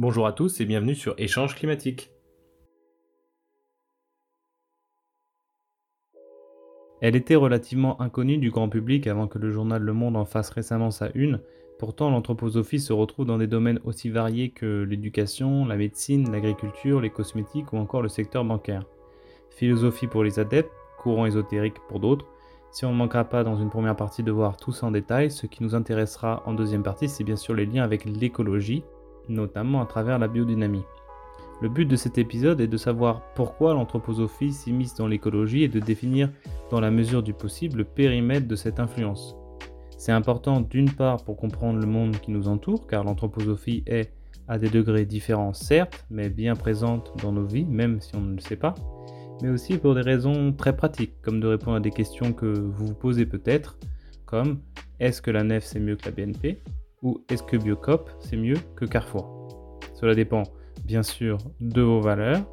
Bonjour à tous et bienvenue sur Échange climatique. Elle était relativement inconnue du grand public avant que le journal Le Monde en fasse récemment sa une, pourtant l'anthroposophie se retrouve dans des domaines aussi variés que l'éducation, la médecine, l'agriculture, les cosmétiques ou encore le secteur bancaire. Philosophie pour les adeptes, courant ésotérique pour d'autres, si on ne manquera pas dans une première partie de voir tout ça en détail, ce qui nous intéressera en deuxième partie, c'est bien sûr les liens avec l'écologie, notamment à travers la biodynamie. Le but de cet épisode est de savoir pourquoi l'anthroposophie s'immisce dans l'écologie et de définir, dans la mesure du possible, le périmètre de cette influence. C'est important d'une part pour comprendre le monde qui nous entoure, car l'anthroposophie est, à des degrés différents certes, mais bien présente dans nos vies, même si on ne le sait pas, mais aussi pour des raisons très pratiques, comme de répondre à des questions que vous vous posez peut-être, comme est-ce que la nef c'est mieux que la BNP ou est-ce que Biocop c'est mieux que Carrefour? Cela dépend bien sûr de vos valeurs,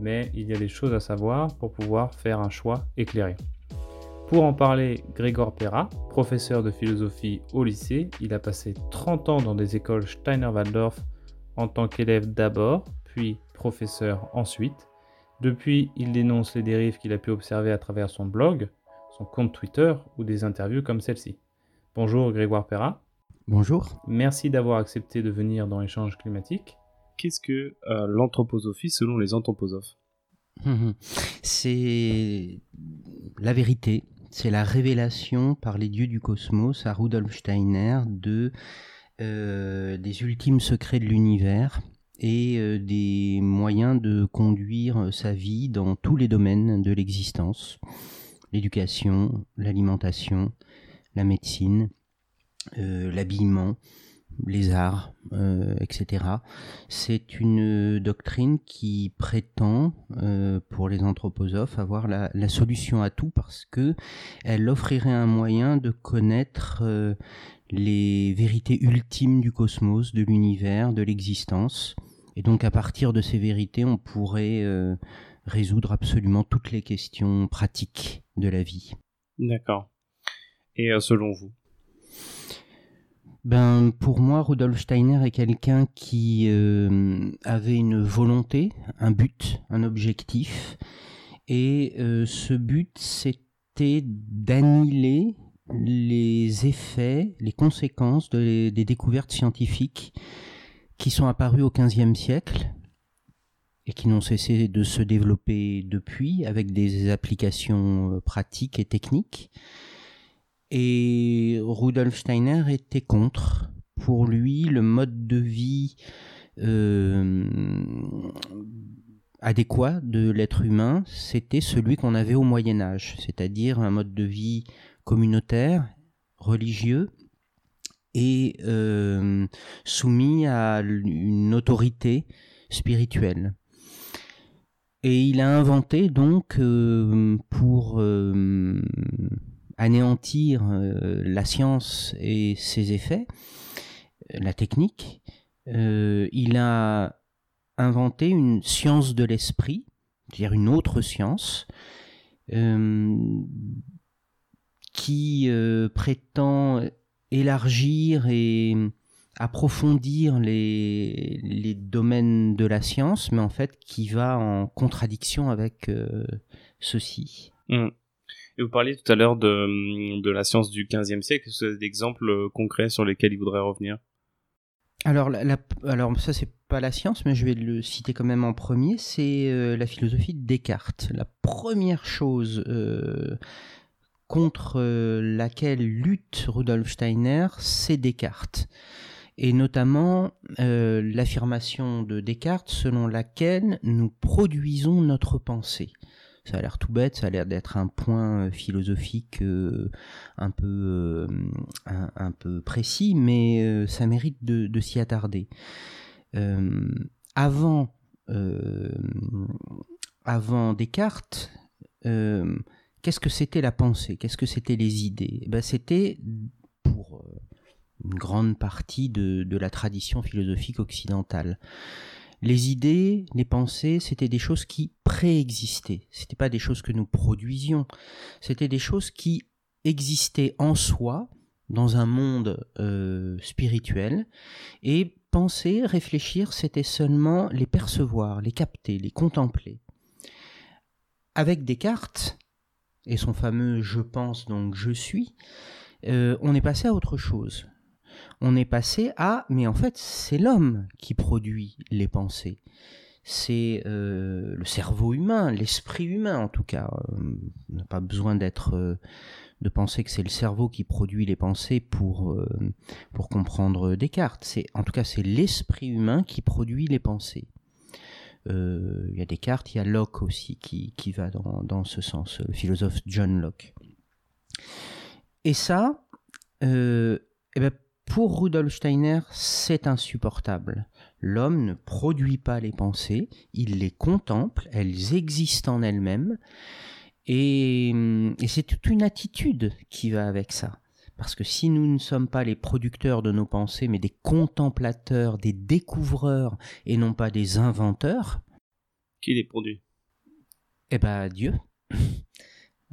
mais il y a des choses à savoir pour pouvoir faire un choix éclairé. Pour en parler, Grégor Perra, professeur de philosophie au lycée, il a passé 30 ans dans des écoles Steiner-Waldorf en tant qu'élève d'abord, puis professeur ensuite. Depuis, il dénonce les dérives qu'il a pu observer à travers son blog, son compte Twitter ou des interviews comme celle-ci. Bonjour Grégoire Perra. Bonjour. Merci d'avoir accepté de venir dans Échange climatique. Qu'est-ce que euh, l'anthroposophie selon les anthroposophes C'est la vérité, c'est la révélation par les dieux du cosmos à Rudolf Steiner de euh, des ultimes secrets de l'univers et euh, des moyens de conduire sa vie dans tous les domaines de l'existence, l'éducation, l'alimentation, la médecine, l'habillement, les arts, etc. C'est une doctrine qui prétend, pour les anthroposophes, avoir la, solution à tout parce que elle offrirait un moyen de connaître les vérités ultimes du cosmos, de l'univers, de l'existence, et donc à partir de ces vérités, on pourrait euh, résoudre absolument toutes les questions pratiques de la vie. D'accord. Et euh, selon vous? Ben, pour moi, Rudolf Steiner est quelqu'un qui euh, avait une volonté, un but, un objectif. Et ce but, c'était d'annihiler les effets, les conséquences des découvertes scientifiques qui sont apparus au XVe siècle et qui n'ont cessé de se développer depuis avec des applications euh, pratiques et techniques. Et Rudolf Steiner était contre. Pour lui, le mode de vie euh, adéquat de l'être humain, c'était celui qu'on avait au Moyen Âge, c'est-à-dire un mode de vie communautaire, religieux, et euh, soumis à une autorité spirituelle. Et il a inventé donc euh, pour anéantir la science et ses effets, la technique, il a inventé une science de l'esprit, c'est-à-dire une autre science, qui prétend élargir et approfondir les, domaines de la science, mais en fait qui va en contradiction avec euh, ceci. Mmh. Et vous parliez tout à l'heure de, la science du XVe siècle. Est-ce que vous avez des exemples euh, concrets sur lesquels il voudrait revenir? Alors, la, alors ça c'est pas la science, mais je vais le citer quand même en premier. C'est euh, la philosophie de Descartes. La première chose contre euh, laquelle lutte Rudolf Steiner, c'est Descartes. Et notamment l'affirmation de Descartes selon laquelle nous produisons notre pensée. Ça a l'air tout bête, ça a l'air d'être un point euh, philosophique un, peu, un, peu précis, mais ça mérite de, de s'y attarder. avant, avant Descartes, Qu'est-ce que c'était la pensée? Qu'est-ce que c'était les idées? Eh ben, C'était, pour euh, une grande partie de, la tradition philosophique occidentale, les idées, les pensées, c'était des choses qui préexistaient. C'était pas des choses que nous produisions. C'était des choses qui existaient en soi, dans un monde spirituel et penser, réfléchir, c'était seulement les percevoir, les capter, les contempler. Avec Descartes et son fameux je pense donc je suis, on est passé à autre chose on est passé à, mais en fait, c'est l'homme qui produit les pensées. C'est euh, le cerveau humain, l'esprit humain en tout cas. Euh, n'a pas besoin d'être, euh, de penser que c'est le cerveau qui produit les pensées pour pour comprendre Descartes. C'est en tout cas c'est l'esprit humain qui produit les pensées. Il y a Descartes, il y a Locke aussi qui, qui va dans, dans ce sens, le philosophe John Locke. Et ça, eh ben, pour Rudolf Steiner, c'est insupportable. L'homme ne produit pas les pensées, il les contemple, elles existent en elles-mêmes, et, c'est toute une attitude qui va avec ça. Parce que si nous ne sommes pas les producteurs de nos pensées, mais des contemplateurs, des découvreurs, et non pas des inventeurs... Qui les produit? Eh ben, Dieu.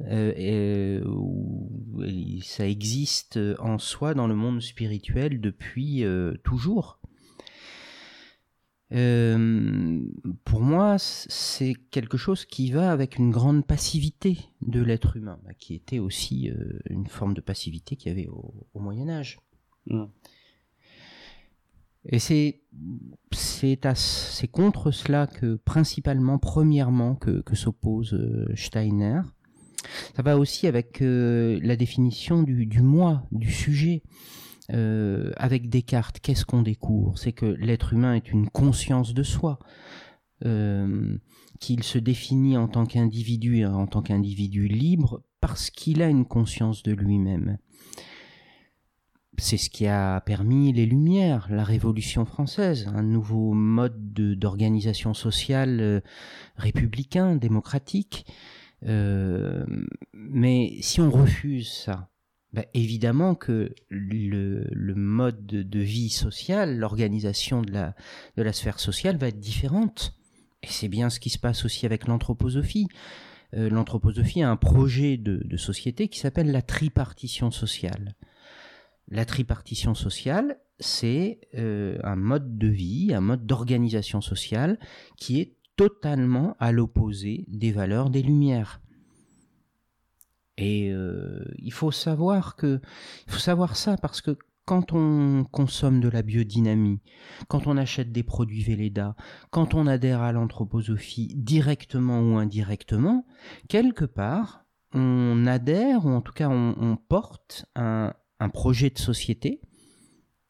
Euh, ça existe en soi dans le monde spirituel depuis euh, toujours. Euh, pour moi, c'est quelque chose qui va avec une grande passivité de l'être humain, bah, qui était aussi une forme de passivité qu'il y avait au, Moyen Âge. Mm. Et c'est c'est contre cela que principalement, premièrement, que, que s'oppose Steiner. Ça va aussi avec euh, la définition du, moi, du sujet. Euh, avec Descartes, qu'est-ce qu'on découvre? C'est que l'être humain est une conscience de soi, euh, qu'il se définit en tant qu'individu, en tant qu'individu libre, parce qu'il a une conscience de lui-même. C'est ce qui a permis les Lumières, la Révolution française, un nouveau mode d'organisation sociale républicain, démocratique. Euh, mais si on refuse ça, bah, évidemment que le, mode de, vie sociale, l'organisation de la, de la sphère sociale va être différente. Et c'est bien ce qui se passe aussi avec l'anthroposophie. Euh, l'anthroposophie a un projet de, de société qui s'appelle la tripartition sociale. La tripartition sociale, c'est euh, un mode de vie, un mode d'organisation sociale qui est totalement à l'opposé des valeurs des Lumières. Et euh, il faut savoir que, il faut savoir ça parce que quand on consomme de la biodynamie, quand on achète des produits Véleda, quand on adhère à l'anthroposophie directement ou indirectement, quelque part, on adhère ou en tout cas on, porte un, un projet de société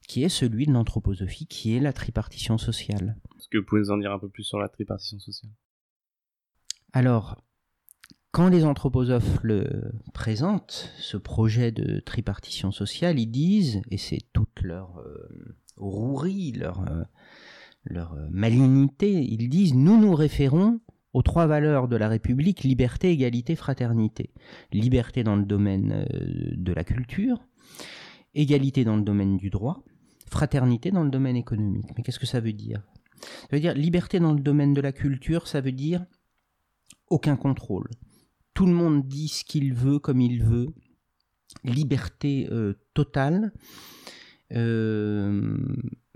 qui est celui de l'anthroposophie, qui est la tripartition sociale. Est-ce que vous pouvez nous en dire un peu plus sur la tripartition sociale? Alors, quand les anthroposophes le présentent, ce projet de tripartition sociale, ils disent, et c'est toute leur euh, rouerie, leur, euh, euh, malignité, ils disent, nous nous référons aux trois valeurs de la République, liberté, égalité, fraternité. Liberté dans le domaine de la culture, égalité dans le domaine du droit, fraternité dans le domaine économique. Mais qu'est-ce que ça veut dire? Ça veut dire liberté dans le domaine de la culture, ça veut dire aucun contrôle. Tout le monde dit ce qu'il veut comme il veut. Liberté euh, totale. Euh,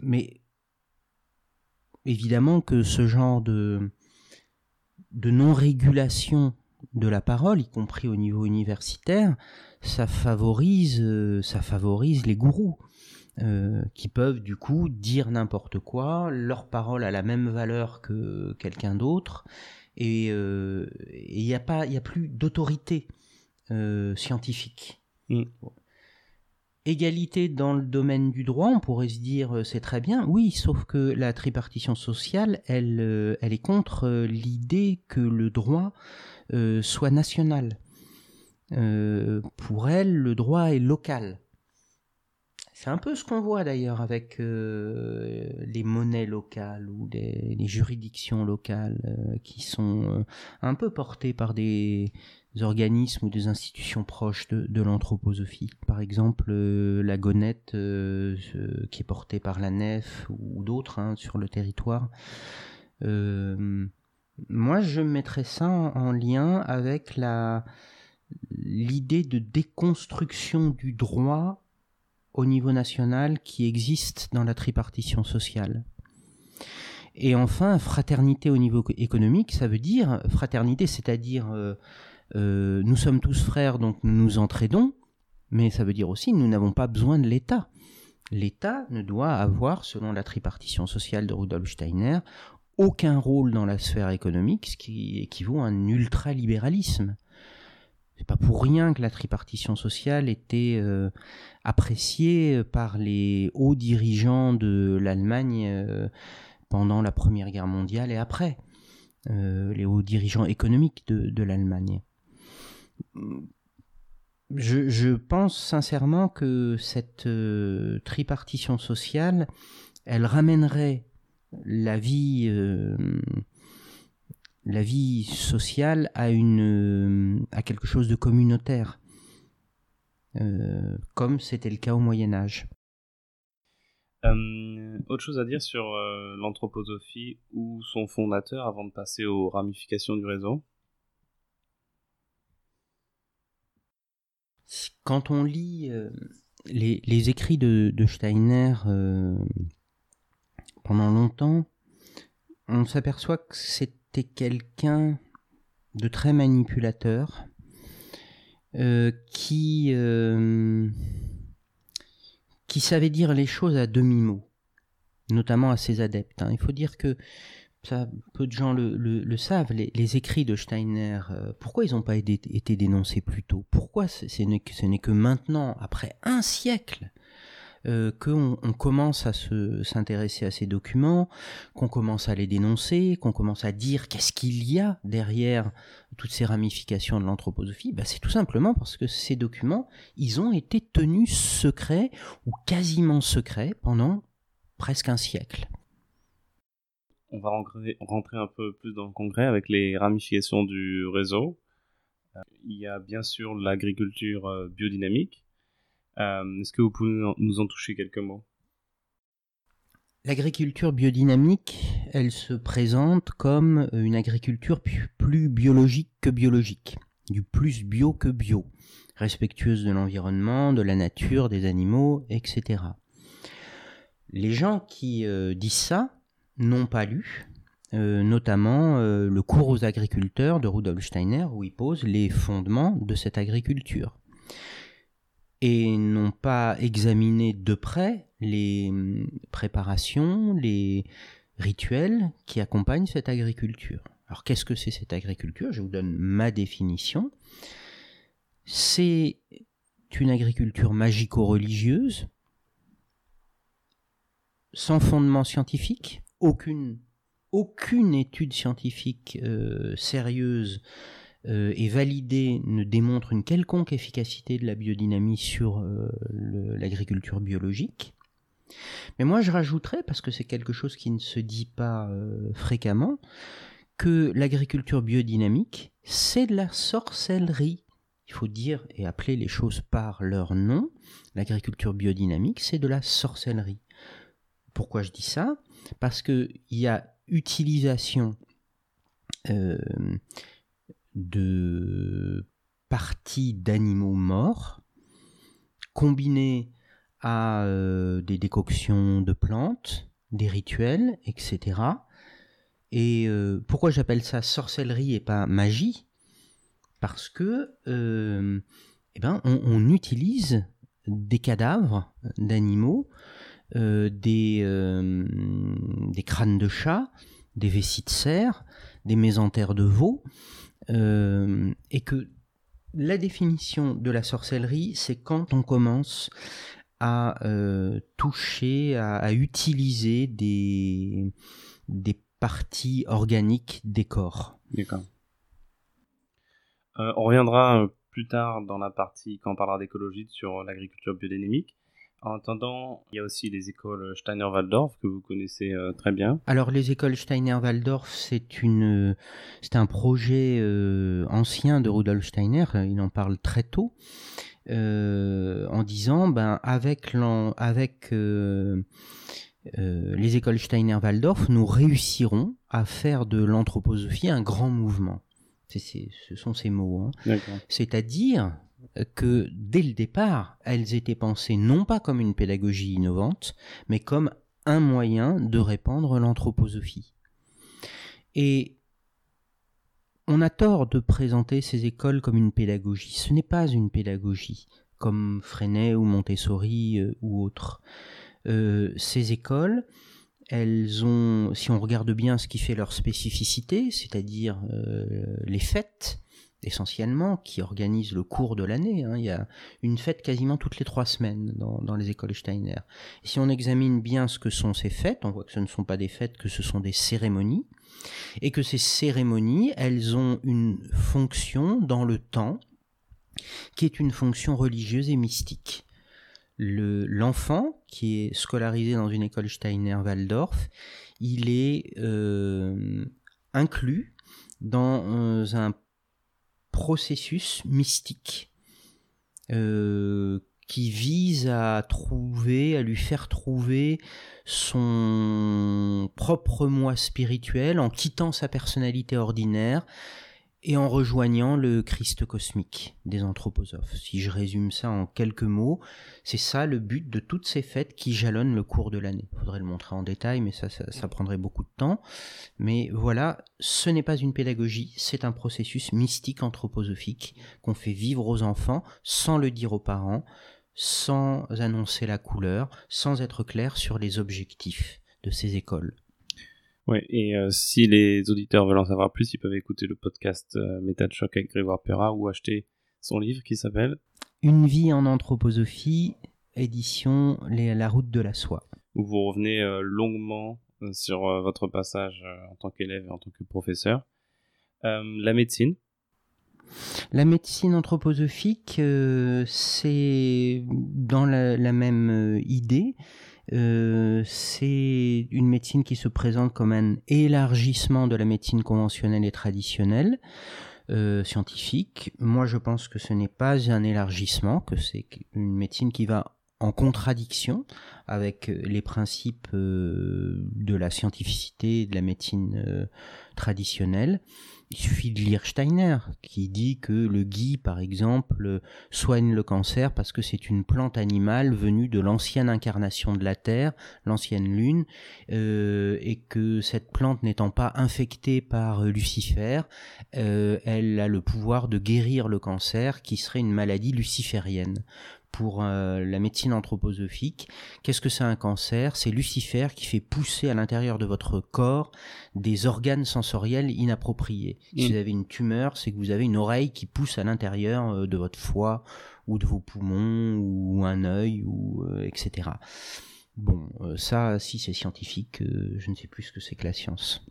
mais évidemment que ce genre de, de non-régulation de la parole, y compris au niveau universitaire, ça favorise, euh, ça favorise les gourous. Euh, qui peuvent du coup dire n'importe quoi, leur parole a la même valeur que quelqu'un d'autre, et il euh, n'y a pas, il a plus d'autorité euh, scientifique. Mm. Égalité dans le domaine du droit, on pourrait se dire c'est très bien, oui, sauf que la tripartition sociale, elle, elle est contre l'idée que le droit soit national. pour elle, le droit est local. C'est un peu ce qu'on voit d'ailleurs avec euh, les monnaies locales ou les, juridictions locales euh, qui sont euh, un peu portées par des organismes ou des institutions proches de, l'anthroposophie. Par exemple, la Gonette qui est portée par la Nef ou, d'autres hein, sur le territoire. moi, je mettrais ça en lien avec la l'idée de déconstruction du droit au niveau national qui existe dans la tripartition sociale. Et enfin, fraternité au niveau économique, ça veut dire fraternité, c'est-à-dire euh, euh, nous sommes tous frères, donc nous nous entraidons, mais ça veut dire aussi nous n'avons pas besoin de l'État. L'État ne doit avoir, selon la tripartition sociale de Rudolf Steiner, aucun rôle dans la sphère économique, ce qui équivaut à un ultralibéralisme. C'est pas pour rien que la tripartition sociale était euh, appréciée par les hauts dirigeants de l'Allemagne euh, pendant la Première Guerre mondiale et après, euh, les hauts dirigeants économiques de, l'Allemagne. Je, pense sincèrement que cette tripartition sociale, elle ramènerait la vie sociale a quelque chose de communautaire, euh, comme c'était le cas au Moyen Âge. Euh, autre chose à dire sur euh, l'anthroposophie ou son fondateur avant de passer aux ramifications du réseau? Quand on lit les, les, écrits de, de Steiner pendant longtemps, on s'aperçoit que c'est quelqu'un de très manipulateur qui, euh, qui savait dire les choses à demi-mot, notamment à ses adeptes. Hein. Il faut dire que peu de gens le, savent, les, écrits de Steiner, euh, pourquoi ils n'ont pas été, dénoncés plus tôt? Pourquoi ce n'est que maintenant, après un siècle, euh, qu'on on commence à s'intéresser à ces documents, qu'on commence à les dénoncer, qu'on commence à dire qu'est-ce qu'il y a derrière toutes ces ramifications de l'anthroposophie, bah c'est tout simplement parce que ces documents, ils ont été tenus secrets ou quasiment secrets pendant presque un siècle. On va rentrer un peu plus dans le concret avec les ramifications du réseau. Euh, il y a bien sûr l'agriculture euh, biodynamique, est-ce que vous pouvez nous en toucher quelques mots? L'agriculture biodynamique, elle se présente comme une agriculture plus biologique que biologique, du plus bio que bio, respectueuse de l'environnement, de la nature, des animaux, etc. Les gens qui euh, disent ça n'ont pas lu, euh, notamment le cours aux agriculteurs de Rudolf Steiner, où il pose les fondements de cette agriculture et n'ont pas examiné de près les hum, préparations, les rituels qui accompagnent cette agriculture. Alors qu'est-ce que c'est cette agriculture? Je vous donne ma définition. C'est une agriculture magico-religieuse, sans fondement scientifique, aucune, aucune étude scientifique euh, sérieuse euh, et validé ne démontre une quelconque efficacité de la biodynamie sur euh, l'agriculture biologique. Mais moi je rajouterais, parce que c'est quelque chose qui ne se dit pas euh, fréquemment, que l'agriculture biodynamique, c'est de la sorcellerie. Il faut dire et appeler les choses par leur nom. L'agriculture biodynamique, c'est de la sorcellerie. Pourquoi je dis ça? Parce qu'il y a utilisation de parties d'animaux morts combinées à euh, des décoctions de plantes, des rituels, etc. Et euh, pourquoi j'appelle ça sorcellerie et pas magie? Parce que euh, eh ben, on, utilise des cadavres d'animaux, des, crânes de chat, des vessies de cerf, des mésentères de veau, euh, et que la définition de la sorcellerie, c'est quand on commence à euh, toucher, à, utiliser des, des parties organiques des corps. D'accord. Euh, on reviendra plus tard dans la partie, quand on parlera d'écologie, sur l'agriculture biodynamique. En attendant, il y a aussi les écoles Steiner-Waldorf que vous connaissez euh, très bien. Alors les écoles Steiner-Waldorf, c'est une, c'est un projet euh, ancien de Rudolf Steiner. Il en parle très tôt euh, en disant, ben avec avec les écoles Steiner-Waldorf, nous réussirons à faire de l'anthroposophie un grand mouvement. ce sont ces mots. Hein. C'est-à-dire que dès le départ, elles étaient pensées non pas comme une pédagogie innovante, mais comme un moyen de répandre l'anthroposophie. Et on a tort de présenter ces écoles comme une pédagogie. Ce n'est pas une pédagogie, comme Freinet ou Montessori euh, ou autres. Euh, ces écoles, elles ont, si on regarde bien ce qui fait leur spécificité, c'est-à-dire euh, les fêtes, essentiellement, qui organisent le cours de l'année. Hein. Il y a une fête quasiment toutes les trois semaines dans, les écoles Steiner. Si on examine bien ce que sont ces fêtes, on voit que ce ne sont pas des fêtes, que ce sont des cérémonies, et que ces cérémonies, elles ont une fonction dans le temps, qui est une fonction religieuse et mystique. L'enfant qui est scolarisé dans une école Steiner-Waldorf, il est euh, inclus dans euh, un processus mystique euh, qui vise à trouver, à lui faire trouver son propre moi spirituel en quittant sa personnalité ordinaire et en rejoignant le Christ cosmique des anthroposophes. Si je résume ça en quelques mots, c'est ça le but de toutes ces fêtes qui jalonnent le cours de l'année. Il faudrait le montrer en détail, mais ça, ça, prendrait beaucoup de temps. Mais voilà, ce n'est pas une pédagogie, c'est un processus mystique anthroposophique qu'on fait vivre aux enfants sans le dire aux parents, sans annoncer la couleur, sans être clair sur les objectifs de ces écoles. Ouais, et euh, si les auditeurs veulent en savoir plus, ils peuvent écouter le podcast euh, Méta de choc avec Grégoire Perra ou acheter son livre qui s'appelle Une vie en anthroposophie, édition La route de la soie. Où vous revenez euh, longuement sur votre passage en tant qu'élève et en tant que professeur. la médecine la médecine anthroposophique, c'est dans la, la même idée. Euh, c'est une médecine qui se présente comme un élargissement de la médecine conventionnelle et traditionnelle. Euh, scientifique. Moi, je pense que ce n'est pas un élargissement, que c'est une médecine qui va contradiction avec les principes euh, de la scientificité de la médecine traditionnelle. Il suffit de lire Steiner, qui dit que le gui, par exemple, soigne le cancer parce que c'est une plante animale venue de l'ancienne incarnation de la Terre, l'ancienne Lune, euh, et que cette plante n'étant pas infectée par Lucifer, euh, elle a le pouvoir de guérir le cancer, qui serait une maladie luciférienne pour euh, la médecine anthroposophique. Qu'est-ce que c'est un cancer? C'est Lucifer qui fait pousser à l'intérieur de votre corps des organes sensoriels inappropriés. Si mm. vous avez une tumeur, c'est que vous avez une oreille qui pousse à l'intérieur euh, de votre foie ou de vos poumons ou un œil ou euh, etc. Bon, ça, si c'est scientifique, je ne sais plus ce que c'est que la science.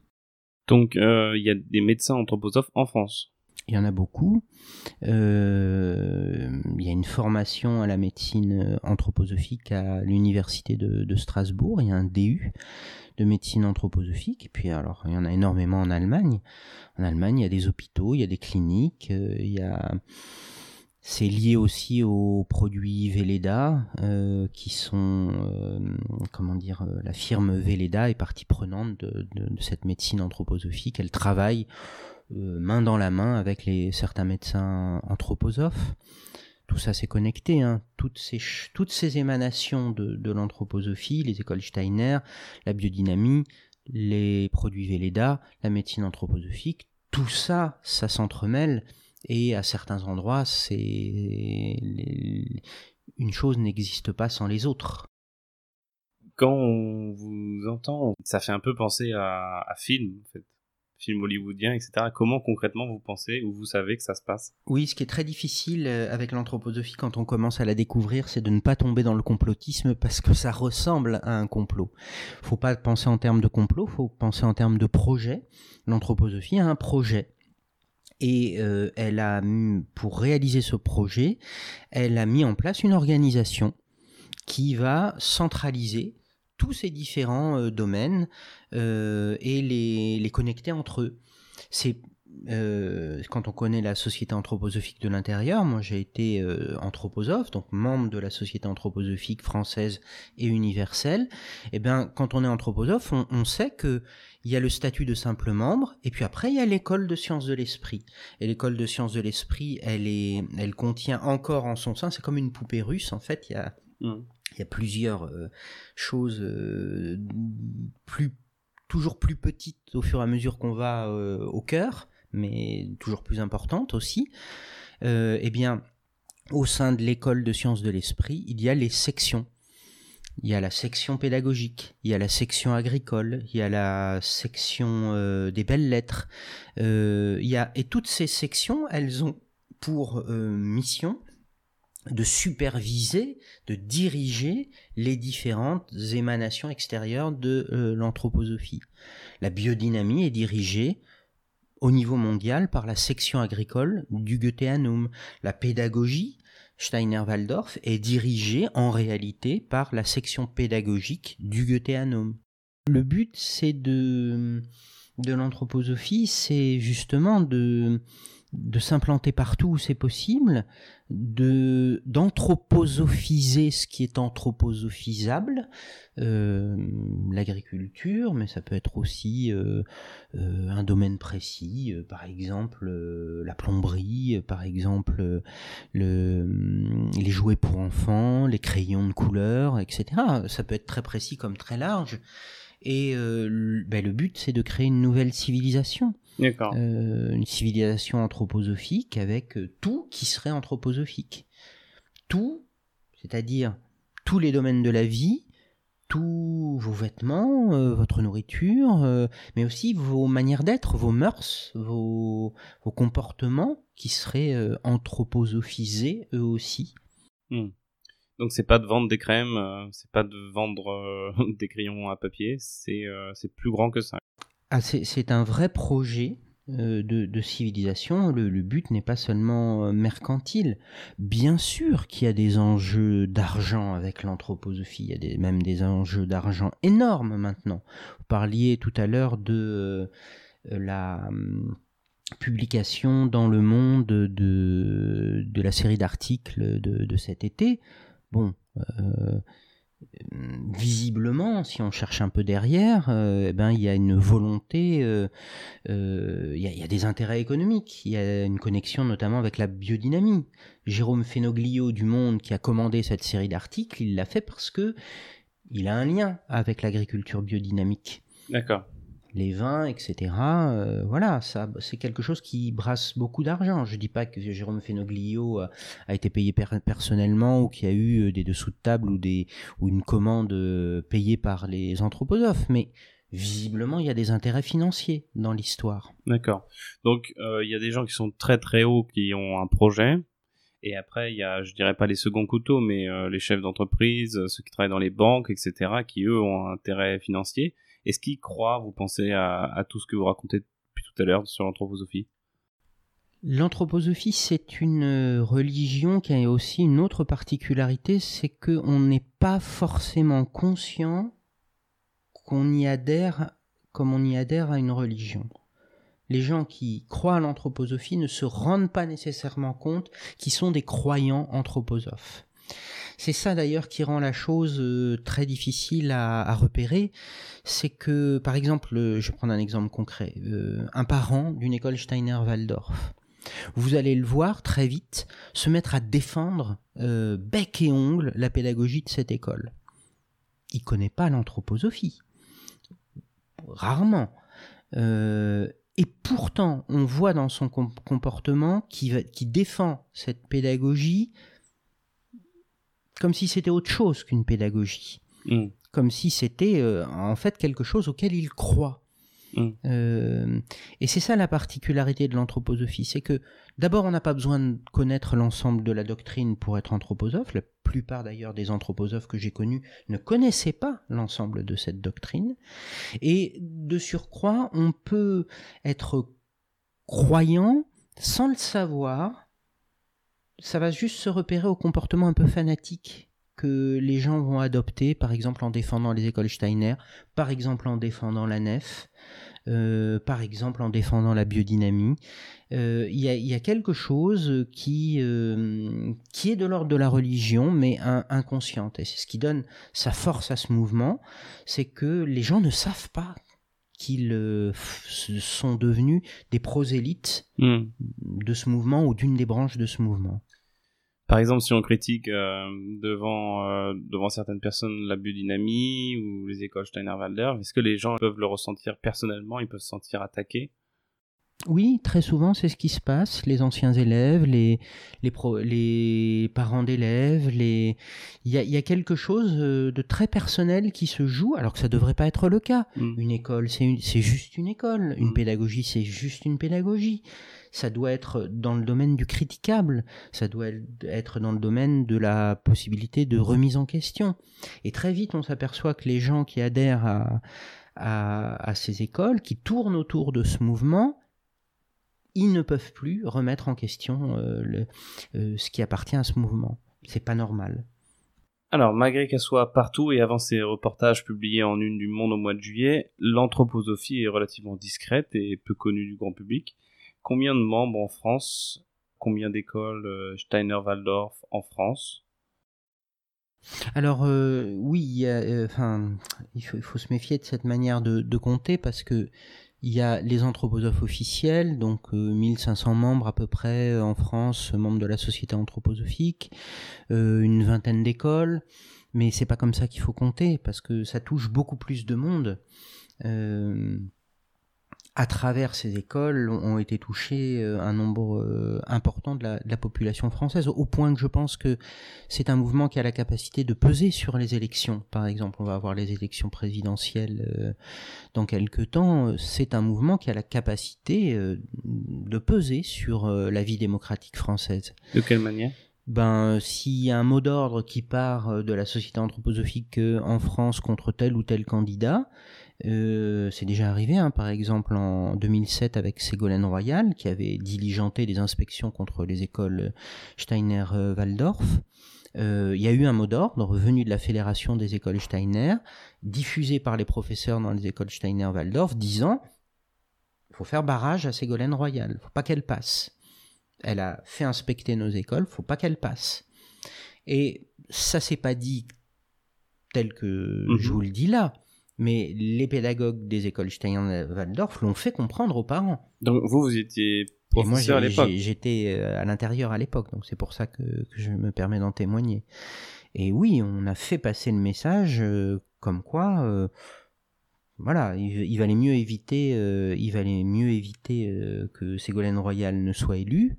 Donc, il y a des médecins anthroposophes en France il y en a beaucoup. Euh, il y a une formation à la médecine anthroposophique à l'université de, Strasbourg. Il y a un DU de médecine anthroposophique. Et puis alors, il y en a énormément en Allemagne. En Allemagne, il y a des hôpitaux, il y a des cliniques, euh, il y a c'est lié aussi aux produits Velleda, euh, qui sont, comment dire, la firme Velleda est partie prenante de, cette médecine anthroposophique. Elle travaille euh, main dans la main avec les, certains médecins anthroposophes. Tout ça c'est connecté, hein. toutes, ces, toutes ces émanations de, l'anthroposophie, les écoles Steiner, la biodynamie, les produits Velleda, la médecine anthroposophique, tout ça, ça s'entremêle et à certains endroits, c'est une chose n'existe pas sans les autres. Quand on vous entend, ça fait un peu penser à, à film, en fait film hollywoodien, etc. Comment concrètement vous pensez ou vous savez que ça se passe? Oui, ce qui est très difficile euh, avec l'anthroposophie quand on commence à la découvrir, c'est de ne pas tomber dans le complotisme parce que ça ressemble à un complot. Faut pas penser en termes de complot, faut penser en termes de projet. L'anthroposophie a un projet. Et euh, elle a, pour réaliser ce projet, elle a mis en place une organisation qui va centraliser tous ces différents euh, domaines euh, et les, les, connecter entre eux. C'est euh, quand on connaît la société anthroposophique de l'intérieur, moi j'ai été anthroposophe, donc membre de la société anthroposophique française et universelle. Et eh bien, quand on est anthroposophe, on, sait que il y a le statut de simple membre, et puis après il y a l'école de sciences de l'esprit. Et l'école de sciences de l'esprit, elle elle contient encore en son sein, c'est comme une poupée russe en fait. Il y a, mmh. Il y a plusieurs euh, choses euh, plus, toujours plus petites au fur et à mesure qu'on va euh, au cœur, mais toujours plus importantes aussi. eh bien, au sein de l'école de sciences de l'esprit, il y a les sections il y a la section pédagogique, il y a la section agricole, il y a la section des belles lettres. Il y a, et toutes ces sections, elles ont pour mission de superviser, de diriger les différentes émanations extérieures de l'anthroposophie. La biodynamie est dirigée au niveau mondial par la section agricole du Goetheanum. La pédagogie Steiner-Waldorf est dirigé en réalité par la section pédagogique du Goetheanum. Le but, c'est de, de l'anthroposophie, c'est justement de s'implanter partout où c'est possible, de d'anthroposophiser ce qui est anthroposophisable, euh, l'agriculture, mais ça peut être aussi euh, euh, un domaine précis, par exemple la plomberie, par exemple le, les jouets pour enfants, les crayons de couleur, etc. Ça peut être très précis comme très large. Et ben, le but, c'est de créer une nouvelle civilisation. Euh, une civilisation anthroposophique avec euh, tout qui serait anthroposophique. Tout, c'est-à-dire tous les domaines de la vie, tous vos vêtements, euh, votre nourriture, mais aussi vos manières d'être, vos mœurs, vos, vos comportements qui seraient anthroposophisés eux aussi. Hmm. Donc c'est pas de vendre des crèmes, c'est pas de vendre des crayons à papier, c'est plus grand que ça. Ah, c'est un vrai projet euh, de, civilisation. Le, but n'est pas seulement euh, mercantile. Bien sûr qu'il y a des enjeux d'argent avec l'anthroposophie. Il y a même des enjeux d'argent énormes maintenant. Vous parliez tout à l'heure de euh, la hum, publication dans le monde de, la série d'articles de, cet été. Bon, visiblement, si on cherche un peu derrière, euh, eh ben il y a une volonté, euh, euh, il y, a des intérêts économiques, il y a une connexion notamment avec la biodynamie. Jérôme Fenoglio du Monde, qui a commandé cette série d'articles, il l'a fait parce que il a un lien avec l'agriculture biodynamique. D'accord les vins, etc. Euh, voilà, ça, c'est quelque chose qui brasse beaucoup d'argent. Je dis pas que Jérôme Fenoglio a, été payé personnellement ou qu'il y a eu euh, des dessous de table ou des ou une commande euh, payée par les anthroposophes, mais visiblement il y a des intérêts financiers dans l'histoire. D'accord. Donc il y a des gens qui sont très très hauts qui ont un projet. Et après, il y a, je dirais pas les seconds couteaux, mais les chefs d'entreprise, ceux qui travaillent dans les banques, etc., qui eux ont un intérêt financier. Est-ce qu'ils croient, vous pensez, à, tout ce que vous racontez depuis tout à l'heure sur l'anthroposophie? L'anthroposophie, c'est une euh, religion qui a aussi une autre particularité, c'est qu'on n'est pas forcément conscient qu'on y adhère comme on y adhère à une religion. Les gens qui croient à l'anthroposophie ne se rendent pas nécessairement compte qu'ils sont des croyants anthroposophes. C'est ça d'ailleurs qui rend la chose euh, très difficile à, repérer. C'est que, par exemple, euh, je vais prendre un exemple concret, euh, un parent d'une école Steiner-Waldorf. Vous allez le voir très vite se mettre à défendre bec et ongle la pédagogie de cette école. Il connaît pas l'anthroposophie, rarement. et pourtant, on voit dans son comportement qu'il qui défend cette pédagogie comme si c'était autre chose qu'une pédagogie, mm. comme si c'était euh, en fait quelque chose auquel il croit. Mm. Euh, et c'est ça la particularité de l'anthroposophie, c'est que d'abord on n'a pas besoin de connaître l'ensemble de la doctrine pour être anthroposophe. La plupart d'ailleurs des anthroposophes que j'ai connus ne connaissaient pas l'ensemble de cette doctrine. Et de surcroît, on peut être croyant sans le savoir ça va juste se repérer au comportement un peu fanatique que les gens vont adopter, par exemple en défendant les écoles Steiner, par exemple en défendant la nef, par exemple en défendant la biodynamie. Il y, y, a quelque chose qui, qui est de l'ordre de la religion, mais inconsciente. Et c'est ce qui donne sa force à ce mouvement, c'est que les gens ne savent pas qu'ils euh, sont devenus des prosélytes hmm. de ce mouvement ou d'une des branches de ce mouvement. Par exemple, si on critique euh, devant, euh, devant certaines personnes la biodynamie ou les écoles Steiner-Walder, est-ce que les gens peuvent le ressentir personnellement, ils peuvent se sentir attaqués? Oui, très souvent, c'est ce qui se passe. Les anciens élèves, les, les, les parents d'élèves, les... il, y a, y a, quelque chose euh, de très personnel qui se joue, alors que ça ne devrait pas être le cas. Mm. Une école, c'est juste une école. Une mm. pédagogie, c'est juste une pédagogie. Ça doit être dans le domaine du critiquable. Ça doit être dans le domaine de la possibilité de remise en question. Et très vite, on s'aperçoit que les gens qui adhèrent à, ces écoles, qui tournent autour de ce mouvement, ils ne peuvent plus remettre en question euh, euh, ce qui appartient à ce mouvement. C'est pas normal. Alors, malgré qu'elle soit partout et avant ses reportages publiés en une du Monde au mois de juillet, l'anthroposophie est relativement discrète et peu connue du grand public. Combien de membres en France Combien d'écoles euh, Steiner-Waldorf en France? Alors oui, il, enfin, il, faut, se méfier de cette manière de, compter parce que il y a les anthroposophes officiels, donc 1500 euh, membres à peu près euh, en France, membres de la Société anthroposophique, euh, une vingtaine d'écoles, mais c'est pas comme ça qu'il faut compter parce que ça touche beaucoup plus de monde à travers ces écoles ont été touchés euh, un nombre euh, important de la, population française, au point que je pense que c'est un mouvement qui a la capacité de peser sur les élections. Par exemple, on va avoir les élections présidentielles euh, dans quelques temps. C'est un mouvement qui a la capacité de peser sur la vie démocratique française. De quelle manière? Ben, s'il y a un mot d'ordre qui part de la société anthroposophique en France contre tel ou tel candidat, euh, c'est déjà arrivé, hein, par exemple en 2007 avec Ségolène Royal, qui avait diligenté des inspections contre les écoles Steiner-Waldorf. Euh, il y a eu un mot d'ordre venu de la Fédération des écoles Steiner, diffusé par les professeurs dans les écoles Steiner-Waldorf, disant il faut faire barrage à Ségolène Royal, faut pas qu'elle passe. Elle a fait inspecter nos écoles, faut pas qu'elle passe. Et ça s'est pas dit tel que je mhm. vous le dis là mais les pédagogues des écoles Steiner-Waldorf l'ont fait comprendre aux parents. Donc vous, vous étiez professeur à l'époque J'étais euh, à l'intérieur à l'époque, donc c'est pour ça que, je me permets d'en témoigner. Et oui, on a fait passer le message euh, comme quoi, euh, voilà, il, valait mieux éviter, il valait mieux éviter que Ségolène Royal ne soit élue,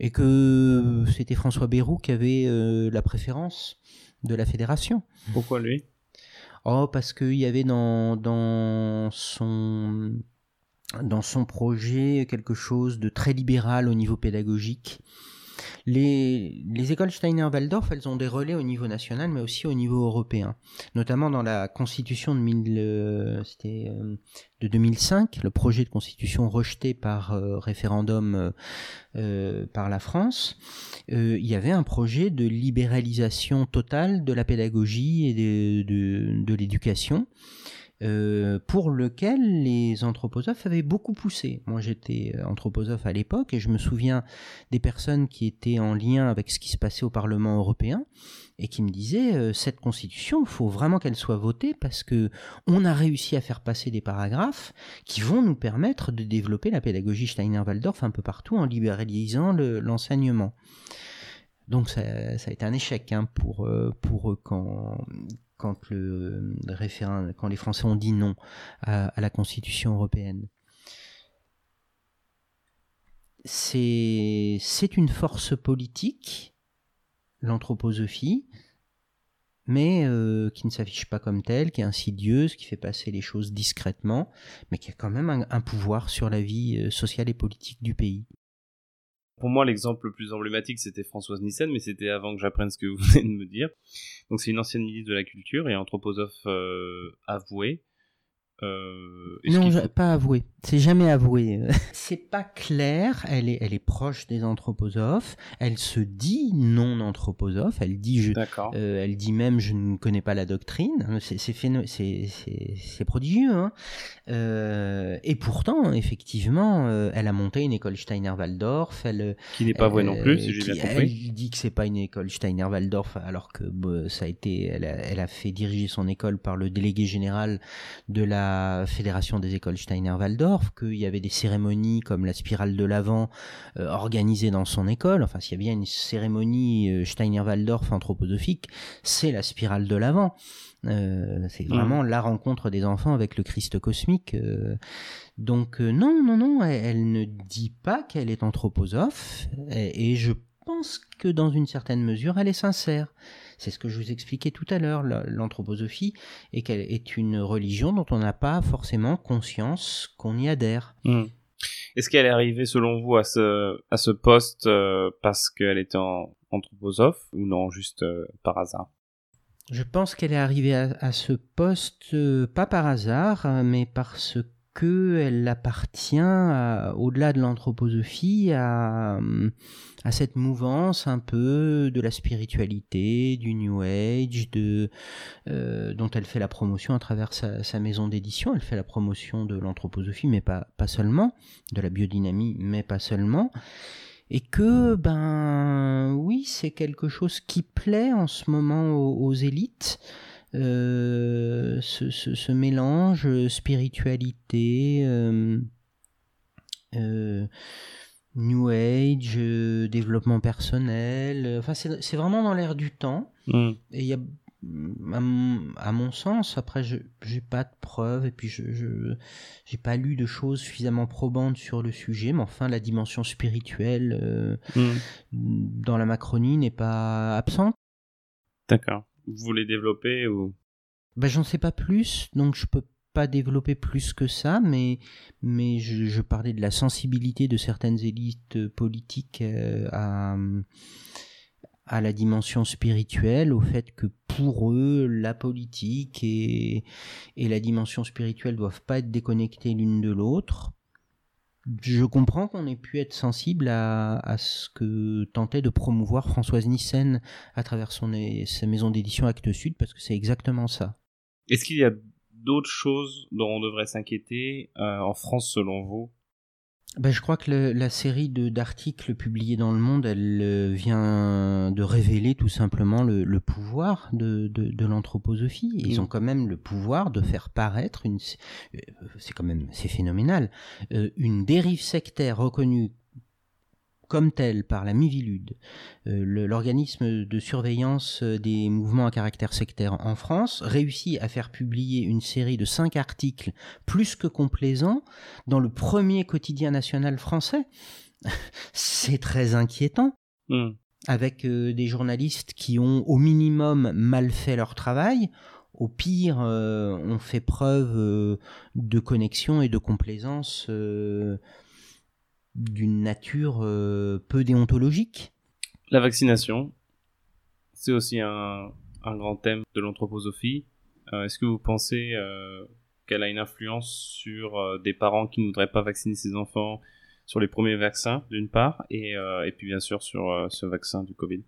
et que c'était François Bayrou qui avait la préférence de la fédération. Pourquoi lui? Oh, parce qu'il y avait dans, dans, son, dans son projet quelque chose de très libéral au niveau pédagogique. Les, les écoles Steiner-Waldorf, elles ont des relais au niveau national, mais aussi au niveau européen. Notamment dans la constitution de, euh, euh, de 2005, le projet de constitution rejeté par euh, référendum par la France, il y avait un projet de libéralisation totale de la pédagogie et de, de l'éducation. Euh, pour lequel les anthroposophes avaient beaucoup poussé. Moi j'étais euh, anthroposophe à l'époque et je me souviens des personnes qui étaient en lien avec ce qui se passait au Parlement européen et qui me disaient euh, cette constitution, il faut vraiment qu'elle soit votée parce que on a réussi à faire passer des paragraphes qui vont nous permettre de développer la pédagogie Steiner-Waldorf un peu partout en libéralisant l'enseignement. Donc ça, a été un échec hein, pour, pour eux quand, quand, les Français ont dit non à, la Constitution européenne. C'est une force politique, l'anthroposophie, mais euh, qui ne s'affiche pas comme telle, qui est insidieuse, qui fait passer les choses discrètement, mais qui a quand même un pouvoir sur la vie euh, sociale et politique du pays. Pour moi, l'exemple le plus emblématique, c'était Françoise Nissen, mais c'était avant que j'apprenne ce que vous venez de me dire. Donc, c'est une ancienne ministre de la Culture et anthroposophe euh, avouée. Euh, non, pas avoué. C'est jamais avoué. c'est pas clair. Elle est, elle est proche des anthroposophes. Elle se dit non anthroposophe. Elle dit je, euh, elle dit même je ne connais pas la doctrine. C'est, c'est, c'est, prodigieux. Hein. Euh, et pourtant, effectivement, euh, elle a monté une école Steiner-Waldorf. Elle, qui n'est pas avouée non plus, si j'ai bien compris. Elle dit que c'est pas une école Steiner-Waldorf, alors que ça a été, elle a, elle a fait diriger son école par le délégué général de la Fédération des écoles Steiner-Waldorf, qu'il y avait des cérémonies comme la spirale de l'Avent euh, organisées dans son école. Enfin, s'il y a bien une cérémonie euh, Steiner-Waldorf anthroposophique, c'est la spirale de l'Avent. Euh, c'est mmh. vraiment la rencontre des enfants avec le Christ cosmique. donc non, non, non, elle, ne dit pas qu'elle est anthroposophe, et je pense que dans une certaine mesure, elle est sincère. C'est ce que je vous expliquais tout à l'heure. L'anthroposophie est qu'elle est une religion dont on n'a pas forcément conscience qu'on y adhère. Hmm. Est-ce qu'elle est arrivée, selon vous, à ce, à ce poste euh, parce qu'elle était en, anthroposophe ou non, juste euh, par hasard? Je pense qu'elle est arrivée à, ce poste euh, pas par hasard, mais parce que qu'elle appartient, au-delà de l'anthroposophie, à, à, cette mouvance un peu de la spiritualité, du New Age, euh, dont elle fait la promotion à travers sa, maison d'édition. Elle fait la promotion de l'anthroposophie, mais pas seulement, de la biodynamie, mais pas seulement et que ben oui c'est quelque chose qui plaît en ce moment aux élites euh, ce, mélange euh, spiritualité, euh, New Age, développement personnel. Enfin, c'est vraiment dans l'air du temps. Mm. Et il y a à mon, sens, après, je n'ai pas de preuves et puis je n'ai pas lu de choses suffisamment probantes sur le sujet, mais enfin, la dimension spirituelle mm. dans la Macronie n'est pas absente. D'accord. Vous voulez développer ou? Ben, J'en sais pas plus, donc je peux pas développer plus que ça, mais, mais je, parlais de la sensibilité de certaines élites politiques euh, à, à la dimension spirituelle, au fait que pour eux, la politique et, et la dimension spirituelle doivent pas être déconnectées l'une de l'autre je comprends qu'on ait pu être sensible à, ce que tentait de promouvoir Françoise Nissen à travers sa maison d'édition Actes Sud, parce que c'est exactement ça. Est-ce qu'il y a d'autres choses dont on devrait s'inquiéter euh, en France selon vous? Ben, je crois que la série d'articles publiés dans le monde, elle euh, vient de révéler tout simplement le, pouvoir de, de, l'anthroposophie. Ils mm. ont quand même le pouvoir de faire paraître une, euh, c'est quand même, c'est phénoménal, euh, une dérive sectaire reconnue comme tel par la Mivilude, euh, l'organisme de surveillance euh, des mouvements à caractère sectaire en France, réussit à faire publier une série de cinq articles plus que complaisants dans le premier quotidien national français. C'est très inquiétant. Hmm. Avec euh, des journalistes qui ont au minimum mal fait leur travail, au pire, ont fait preuve de connexion et de complaisance d'une nature euh, peu déontologique. La vaccination, c'est aussi un, grand thème de l'anthroposophie. Euh, est-ce que vous pensez euh, qu'elle a une influence sur des parents qui ne voudraient pas vacciner ses enfants sur les premiers vaccins, d'une part, et, puis bien sûr sur ce vaccin du Covid?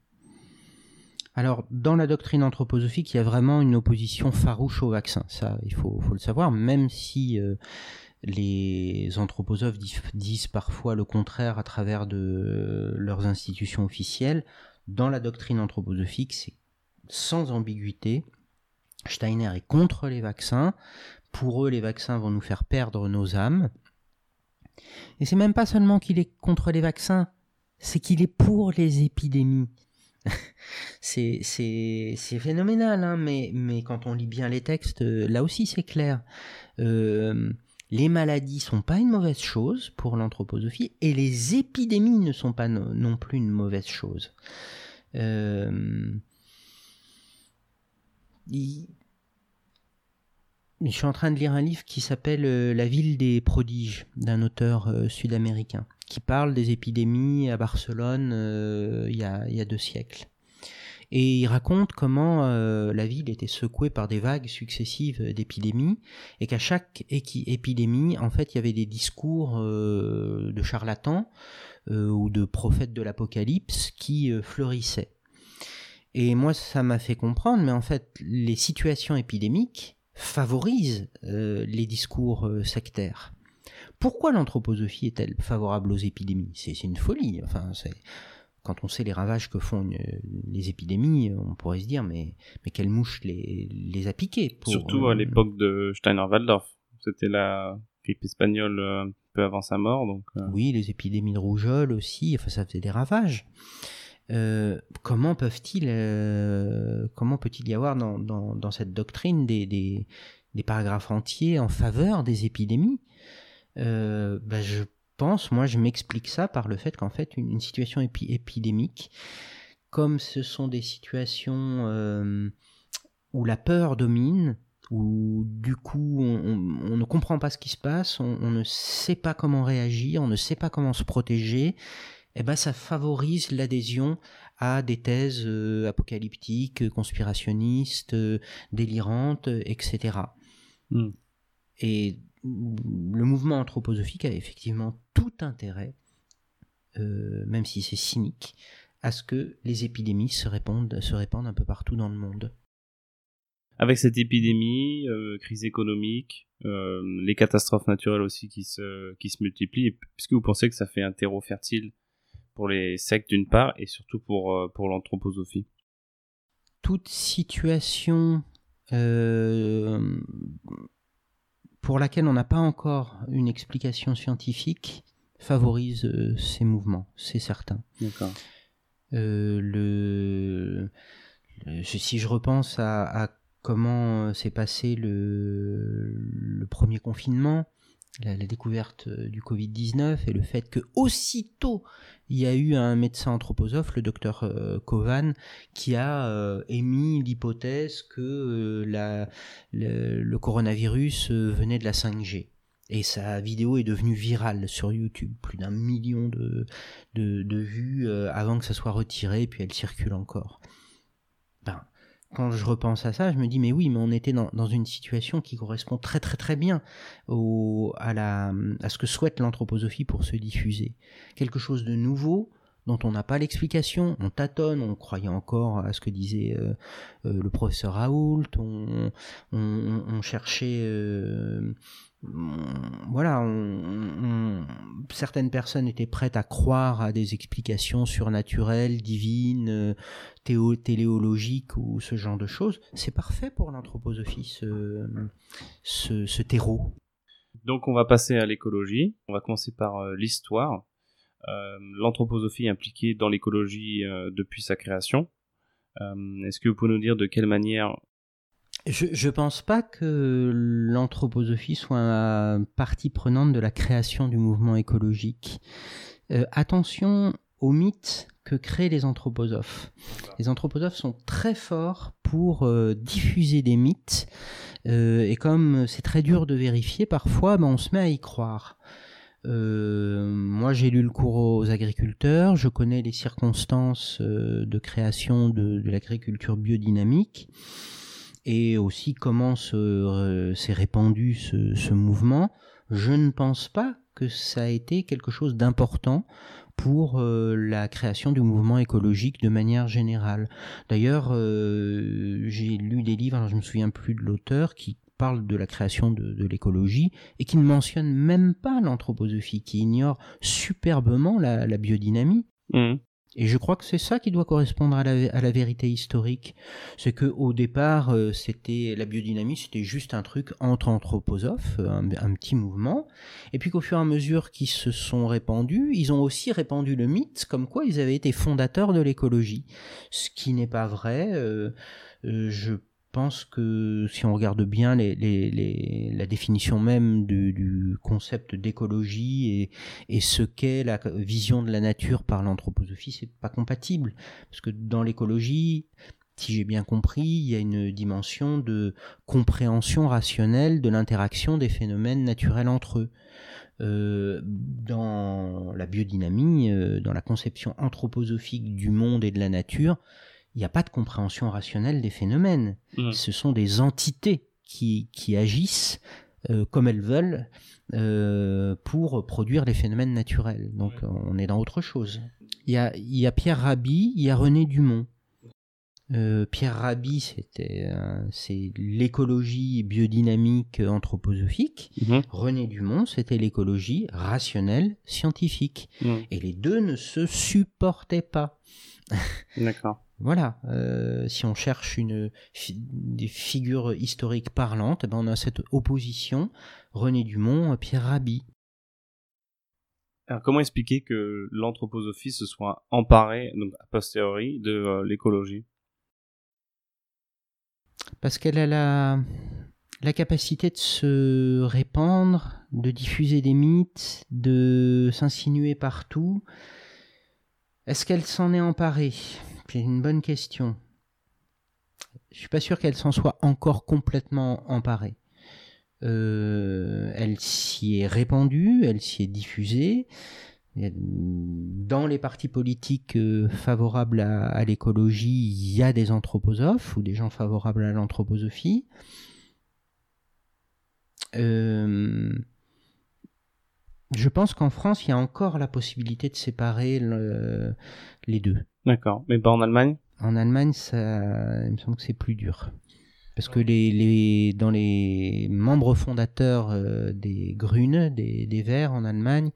Alors, dans la doctrine anthroposophique, il y a vraiment une opposition farouche au vaccin. Ça, il faut, le savoir, même si les anthroposophes disent parfois le contraire à travers de leurs institutions officielles. Dans la doctrine anthroposophique, c'est sans ambiguïté. Steiner est contre les vaccins. Pour eux, les vaccins vont nous faire perdre nos âmes. Et c'est même pas seulement qu'il est contre les vaccins, c'est qu'il est pour les épidémies. c'est phénoménal, hein, mais, mais quand on lit bien les textes, là aussi c'est clair. Euh, les maladies sont pas une mauvaise chose pour l'anthroposophie et les épidémies ne sont pas non plus une mauvaise chose. Euh, je suis en train de lire un livre qui s'appelle euh, La ville des prodiges d'un auteur euh, sud-américain qui parle des épidémies à Barcelone il y, a, deux siècles. Et il raconte comment euh, la ville était secouée par des vagues successives d'épidémies et qu'à chaque épidémie, en fait, il y avait des discours euh, de charlatans euh, ou de prophètes de l'Apocalypse qui fleurissaient. Et moi, ça m'a fait comprendre, mais en fait, les situations épidémiques favorisent les discours sectaires. Pourquoi l'anthroposophie est-elle favorable aux épidémies? C'est une folie. Enfin, c'est quand on sait les ravages que font les épidémies, on pourrait se dire mais, mais quelle mouche les, les a piqués Surtout à euh, l'époque de Steiner-Waldorf. C'était la grippe espagnole euh, un peu avant sa mort. Donc, euh. Oui, les épidémies de rougeole aussi, enfin, ça faisait des ravages. comment peuvent-ils, comment peut-il y avoir dans, dans, dans cette doctrine des, des, des, paragraphes entiers en faveur des épidémies? Ben Je moi, je m'explique ça par le fait qu'en fait, une, situation épidémique, comme ce sont des situations euh, où la peur domine, où du coup on, ne comprend pas ce qui se passe, on, ne sait pas comment réagir, on ne sait pas comment se protéger, et eh ben ça favorise l'adhésion à des thèses euh, apocalyptiques, conspirationnistes, euh, délirantes, etc. Et le mouvement anthroposophique a effectivement tout intérêt, euh, même si c'est cynique, à ce que les épidémies se répandent, se répandent un peu partout dans le monde. Avec cette épidémie, euh, crise économique, euh, les catastrophes naturelles aussi qui se, qui se multiplient, est-ce que vous pensez que ça fait un terreau fertile pour les sectes d'une part et surtout pour, pour l'anthroposophie Toute situation pour laquelle on n'a pas encore une explication scientifique favorise euh, ces mouvements, c'est certain. D'accord. Euh, le, si je repense à, comment s'est passé le, le, premier confinement, la, découverte euh, du Covid-19 et le fait que aussitôt il y a eu un médecin anthroposophe, le docteur euh, Kovan, qui a euh, émis l'hypothèse que le, coronavirus venait de la 5G. Et sa vidéo est devenue virale sur YouTube, plus d'un million de vues avant que ça soit retiré, puis elle circule encore. Quand je repense à ça, je me dis mais oui, mais on était dans, une situation qui correspond très très très bien au, à, la, à ce que souhaite l'anthroposophie pour se diffuser. Quelque chose de nouveau dont on n'a pas l'explication, on tâtonne, on croyait encore à ce que disait euh, euh, le professeur Raoult, on, on, cherchait euh, voilà, certaines personnes étaient prêtes à croire à des explications surnaturelles, divines, euh, théo, téléologiques ou ce genre de choses. C'est parfait pour l'anthroposophie, ce, terreau. Donc on va passer à l'écologie. On va commencer par euh, l'histoire. Euh, l'anthroposophie impliquée dans l'écologie depuis sa création. Est-ce que vous pouvez nous dire de quelle manière je ne pense pas que l'anthroposophie soit partie prenante de la création du mouvement écologique. Euh, attention aux mythes que créent les anthroposophes. Les anthroposophes sont très forts pour euh, diffuser des mythes, euh, et comme c'est très dur de vérifier, parfois ben, on se met à y croire. moi, j'ai lu le cours aux agriculteurs, je connais les circonstances de création de l'agriculture biodynamique et aussi comment s'est répandu ce, mouvement, je ne pense pas que ça a été quelque chose d'important pour euh, la création du mouvement écologique de manière générale. D'ailleurs, euh, j'ai lu des livres, je me souviens plus de l'auteur, qui parle de la création de, l'écologie et qui ne mentionne même pas l'anthroposophie, qui ignore superbement la, biodynamie. Mmh. Et je crois que c'est ça qui doit correspondre à la, vérité historique. C'est que au départ, euh, c'était la biodynamie, c'était juste un truc entre anthroposophes, un, petit mouvement. Et puis qu'au fur et à mesure qu'ils se sont répandus, ils ont aussi répandu le mythe comme quoi ils avaient été fondateurs de l'écologie. Ce qui n'est pas vrai. Euh, euh, je pense que si on regarde bien la définition même du, concept d'écologie et, ce qu'est la vision de la nature par l'anthroposophie, c'est pas compatible. Parce que dans l'écologie, si j'ai bien compris, il y a une dimension de compréhension rationnelle de l'interaction des phénomènes naturels entre eux. Euh, dans la biodynamie, euh, dans la conception anthroposophique du monde et de la nature, il n'y a pas de compréhension rationnelle des phénomènes. Mm. Ce sont des entités qui, qui agissent euh, comme elles veulent euh, pour produire les phénomènes naturels. Donc on est dans autre chose. Il y a, y a Pierre Rabhi, il y a René Dumont. Euh, Pierre Rabhi, c'était, c'est l'écologie biodynamique anthroposophique. Mhm. René Dumont, c'était l'écologie rationnelle scientifique. Mm. Et les deux ne se supportaient pas. D'accord. Voilà, euh, si on cherche une, fi- des figures historiques parlantes, eh ben on a cette opposition René Dumont, Pierre Rabhi. Alors, comment expliquer que l'anthroposophie se soit emparée, donc a posteriori, de euh, l'écologie? Parce qu'elle a la, la capacité de se répandre, de diffuser des mythes, de s'insinuer partout. Est-ce qu'elle s'en est emparée? C'est une bonne question. Je suis pas sûr qu'elle s'en soit encore complètement emparée. Euh, elle s'y est répandue, elle s'y est diffusée. Dans les partis politiques euh, favorables à, l'écologie, il y a des anthroposophes ou des gens favorables à l'anthroposophie. Euh, je pense qu'en France, il y a encore la possibilité de séparer le- les deux. D'accord. Mais pas en Allemagne? En Allemagne, ça, il me semble que c'est plus dur. Parce que les, les, dans les membres fondateurs euh, des Grüne, des, des Verts en Allemagne,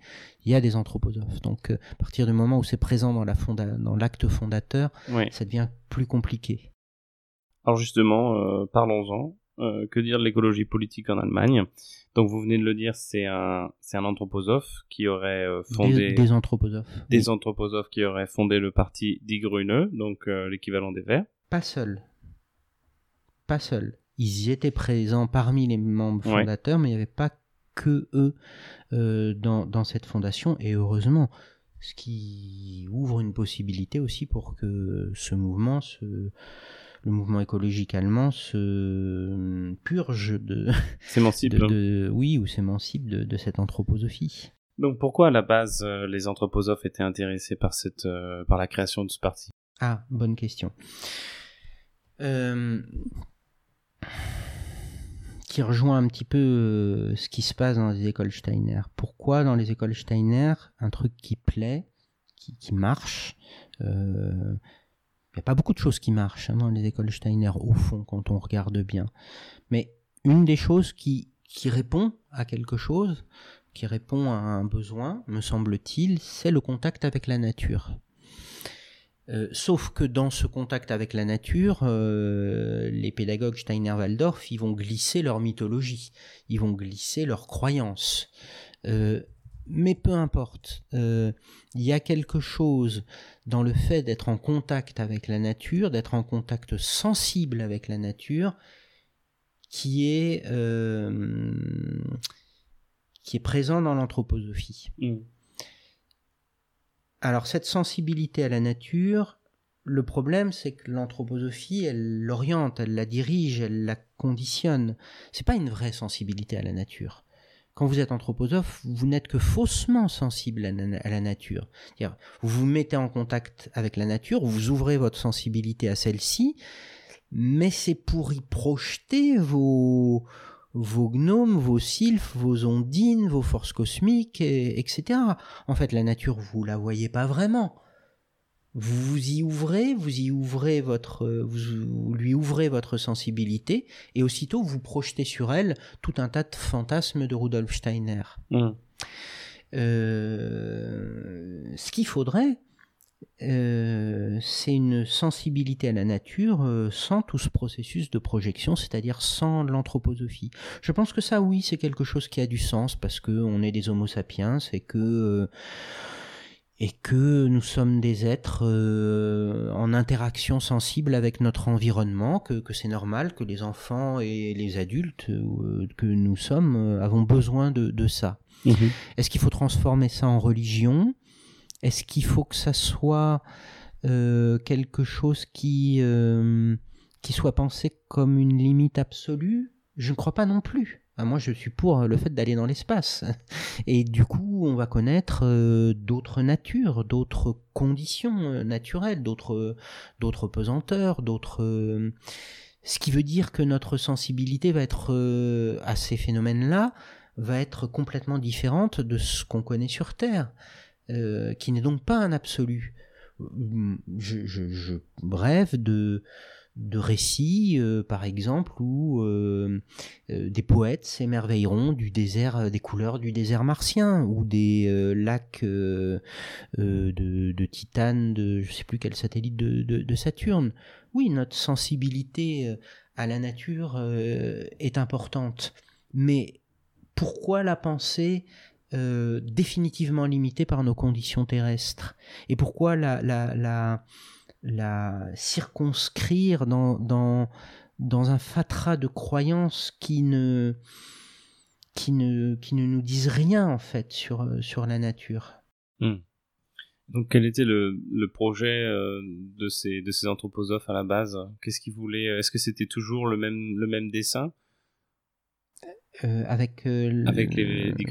il y a des anthroposophes. Donc, euh, à partir du moment où c'est présent dans la fonda- dans l'acte fondateur, Oui. ça devient plus compliqué. Alors justement, euh, parlons-en. Euh, que dire de l'écologie politique en Allemagne Donc vous venez de le dire, c'est un, c'est un anthroposophe qui aurait euh, fondé... Des, des anthroposophes. des anthroposophes qui auraient fondé le parti Die Grüne, donc euh, l'équivalent des Verts. Pas seuls. Pas seuls. Ils y étaient présents parmi les membres Ouais. fondateurs, mais il n'y avait pas que eux dans, dans cette fondation, et heureusement. Ce qui ouvre une possibilité aussi pour que ce mouvement, se, le mouvement écologique allemand, se purge de, S'émancipe. de- oui, ou s'émancipe de, de cette anthroposophie. Donc pourquoi à la base euh, les anthroposophes étaient intéressés par, cette, euh, par la création de ce parti? Ah, bonne question. Euh, qui rejoint un petit peu euh, ce qui se passe dans les écoles Steiner. Pourquoi dans les écoles Steiner, un truc qui plaît, qui, qui marche, euh, il n'y a pas beaucoup de choses qui marchent hein, dans les écoles Steiner, au fond, quand on regarde bien. Mais une des choses qui, répond à quelque chose, qui répond à un besoin, me semble-t-il, c'est le contact avec la nature. Euh, sauf que dans ce contact avec la nature, euh, les pédagogues Steiner-Waldorf, ils vont glisser leur mythologie, ils vont glisser leurs croyances. Euh, mais peu importe, euh, il y a quelque chose dans le fait d'être en contact avec la nature, d'être en contact sensible avec la nature, qui est, euh, qui est présent dans l'anthroposophie. Alors cette sensibilité à la nature, le problème c'est que l'anthroposophie, elle l'oriente, elle la dirige, elle la conditionne. C'est pas une vraie sensibilité à la nature. Quand vous êtes anthroposophe, vous n'êtes que faussement sensible à la, nature. Vous vous mettez en contact avec la nature, vous ouvrez votre sensibilité à celle-ci, mais c'est pour y projeter vos, vos gnomes, vos sylphes, vos ondines, vos forces cosmiques, et- etc. En fait, la nature, vous la voyez pas vraiment. Vous vous y ouvrez, vous y ouvrez votre, euh, vous, lui ouvrez votre sensibilité, et aussitôt vous projetez sur elle tout un tas de fantasmes de Rudolf Steiner. Mm. Euh, ce qu'il faudrait, euh, c'est une sensibilité à la nature euh, sans tout ce processus de projection, c'est-à-dire sans l'anthroposophie. Je pense que ça, oui, c'est quelque chose qui a du sens parce que on est des Homo sapiens et que et que nous sommes des êtres euh, en interaction sensible avec notre environnement, que, que c'est normal que les enfants et les adultes euh, que nous sommes euh, avons besoin de, de ça. Mhm. Est-ce qu'il faut transformer ça en religion? Est-ce qu'il faut que ça soit quelque chose qui, qui soit pensé comme une limite absolue? Je ne crois pas non plus. Ah, moi, je suis pour le fait d'aller dans l'espace. Et du coup, on va connaître euh, d'autres natures, d'autres conditions euh, naturelles, d'autres, d'autres pesanteurs, d'autres. Euh, ce qui veut dire que notre sensibilité va être à ces phénomènes-là va être complètement différente de ce qu'on connaît sur Terre, qui n'est donc pas un absolu. Je, je, de de récits, euh, par exemple, où euh, euh, des poètes s'émerveilleront du désert, des couleurs du désert martien, ou des lacs de, de, Titane, de je sais plus quel satellite de, de, Saturne. Oui, notre sensibilité à la nature est importante, mais pourquoi la penser définitivement limitée par nos conditions terrestres? Et pourquoi la, la, la la circonscrire dans, dans, dans un fatras de croyances qui ne, qui ne, qui ne nous disent rien en fait sur, sur la nature. Hmm. Donc quel était le, le projet euh, de, ces, de ces anthroposophes à la base? Qu'est-ce qu'ils voulaient Est-ce que c'était toujours le même, le même dessin? Euh, Avec, euh, avec les, les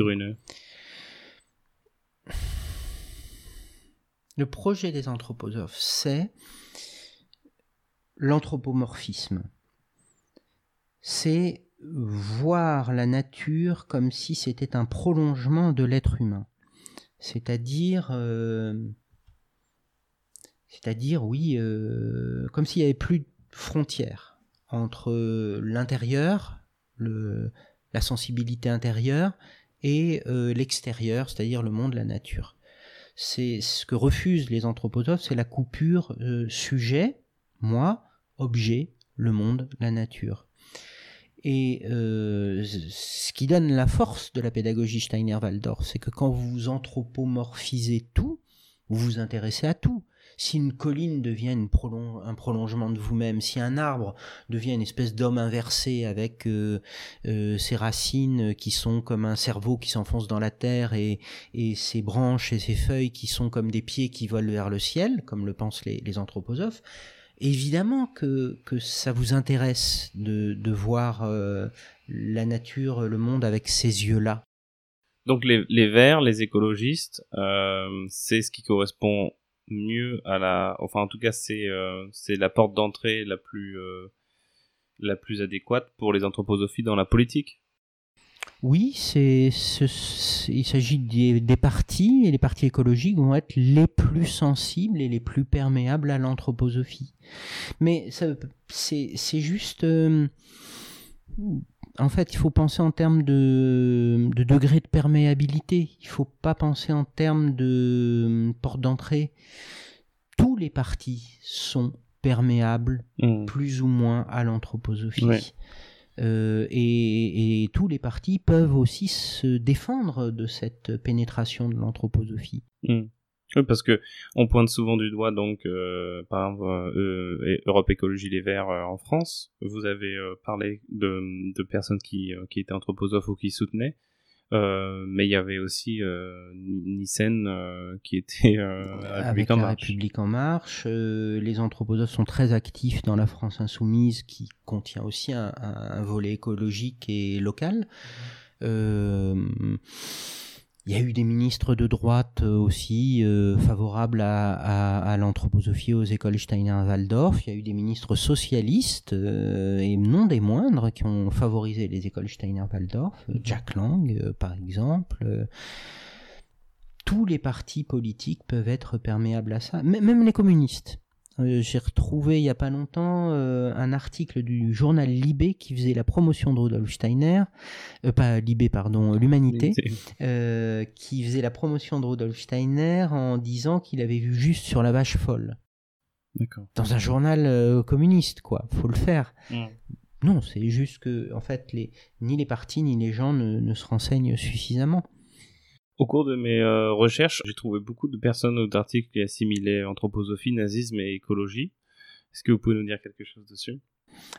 Le projet des anthroposophes, c'est l'anthropomorphisme. C'est voir la nature comme si c'était un prolongement de l'être humain. C'est-à-dire, euh, c'est-à-dire, oui, euh, comme s'il n'y avait plus de frontières entre l'intérieur, la sensibilité intérieure, et euh, l'extérieur, c'est-à-dire le monde, la nature c'est ce que refusent les anthroposophes, c'est la coupure euh, sujet, moi, objet, le monde, la nature. Et euh, ce qui donne la force de la pédagogie Steiner-Waldorf, c'est que quand vous anthropomorphisez tout, vous vous intéressez à tout si une colline devient un prolongement de vous-même, si un arbre devient une espèce d'homme inversé avec euh, euh, ses racines qui sont comme un cerveau qui s'enfonce dans la terre et, ses branches et ses feuilles qui sont comme des pieds qui volent vers le ciel, comme le pensent les, anthroposophes, évidemment que, ça vous intéresse de, voir euh, la nature, le monde avec ces yeux-là. Donc les, les verts, les écologistes, c'est ce qui correspond mieux à la enfin en tout cas c'est euh, c'est la porte d'entrée la plus euh, la plus adéquate pour les anthroposophies dans la politique oui, c'est, il s'agit des, des, partis, et les partis écologiques vont être les plus sensibles et les plus perméables à l'anthroposophie. Mais c'est, juste... Euh, en fait, il faut penser en termes de, de degré de perméabilité. Il ne faut pas penser en termes de euh, porte d'entrée. Tous les partis sont perméables, mmh. plus ou moins, à l'anthroposophie. Euh, et, tous les partis peuvent aussi se défendre de cette pénétration de l'anthroposophie. Mmh. Oui, parce que on pointe souvent du doigt donc euh, par exemple euh, Europe Écologie Les Verts euh, en France. Vous avez euh, parlé de, de, personnes qui, qui étaient anthroposophes ou qui soutenaient, mais il y avait aussi Nissen qui était avec la République en marche. les anthroposophes sont très actifs dans la France insoumise, qui contient aussi un, un volet écologique et local. Mmh. Il y a eu des ministres de droite euh, aussi euh, favorables à, l'anthroposophie aux écoles Steiner-Waldorf. Il y a eu des ministres socialistes euh, et non des moindres qui ont favorisé les écoles Steiner-Waldorf. Jack Lang, par exemple. tous les partis politiques peuvent être perméables à ça, même les communistes. Euh, j'ai retrouvé il y a pas longtemps euh, un article du journal Libé qui faisait la promotion de Rudolf Steiner, euh, pas Libé pardon, l'Humanité, qui faisait la promotion de Rudolf Steiner en disant qu'il avait vu juste sur la vache folle. Dans un journal communiste, quoi. Faut le faire. Non, c'est juste que, en fait, les, ni les partis ni les gens ne se renseignent suffisamment. Au cours de mes euh, recherches, j'ai trouvé beaucoup de personnes ou d'articles qui assimilaient anthroposophie, nazisme et écologie. Est-ce que vous pouvez nous dire quelque chose dessus?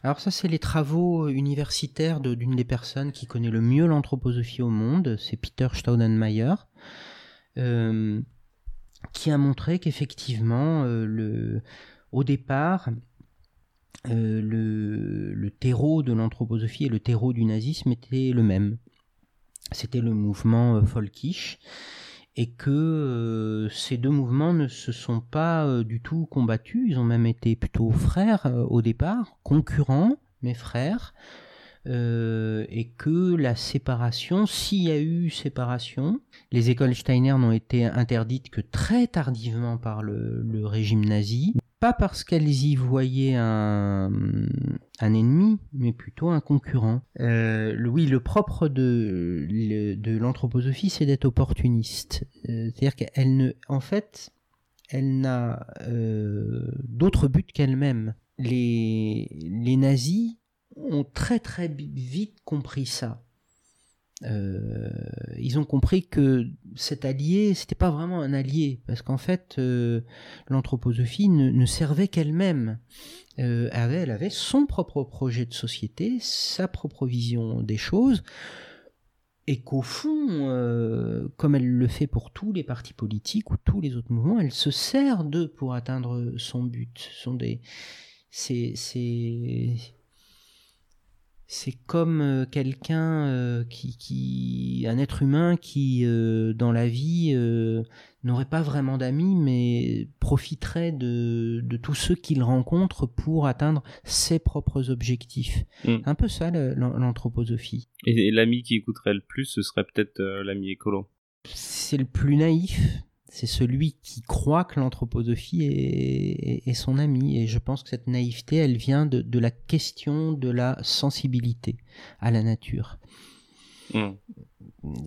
Alors ça, c'est les travaux universitaires d'une des personnes qui connaît le mieux l'anthroposophie au monde, c'est Peter Staudenmayer, euh, qui a montré qu'effectivement, euh, au départ, le, le, terreau de l'anthroposophie et le terreau du nazisme étaient le même. C'était le mouvement folkish et que ces deux mouvements ne se sont pas du tout combattus, ils ont même été plutôt frères au départ, concurrents, mais frères, euh, et que la séparation, s'il y a eu séparation, les écoles Steiner n'ont été interdites que très tardivement par le, régime nazi, pas parce qu'elles y voyaient un, ennemi, mais plutôt un concurrent. Euh, oui, le propre de, l'anthroposophie, c'est d'être opportuniste. Euh, c'est-à-dire qu'elle ne, en fait, elle n'a d'autre but qu'elle-même. Les, les nazis ont très très vite compris ça. Euh, ils ont compris que cet allié, c'était pas vraiment un allié, parce qu'en fait, euh, l'anthroposophie ne, servait qu'elle-même. Euh, elle avait son propre projet de société, sa propre vision des choses, et qu'au fond, comme elle le fait pour tous les partis politiques ou tous les autres mouvements, elle se sert d'eux pour atteindre son but. Sont des, c'est, c'est, comme euh, quelqu'un euh, qui, un être humain qui euh, dans la vie n'aurait pas vraiment d'amis mais profiterait de, tous ceux qu'il rencontre pour atteindre ses propres objectifs. Hmm. Un peu ça l'anthroposophie. Et, l'ami qui écouterait le plus, ce serait peut-être l'ami écolo. C'est le plus naïf c'est celui qui croit que l'anthroposophie est, son ami. Et je pense que cette naïveté, elle vient de, la question de la sensibilité à la nature. Hmm.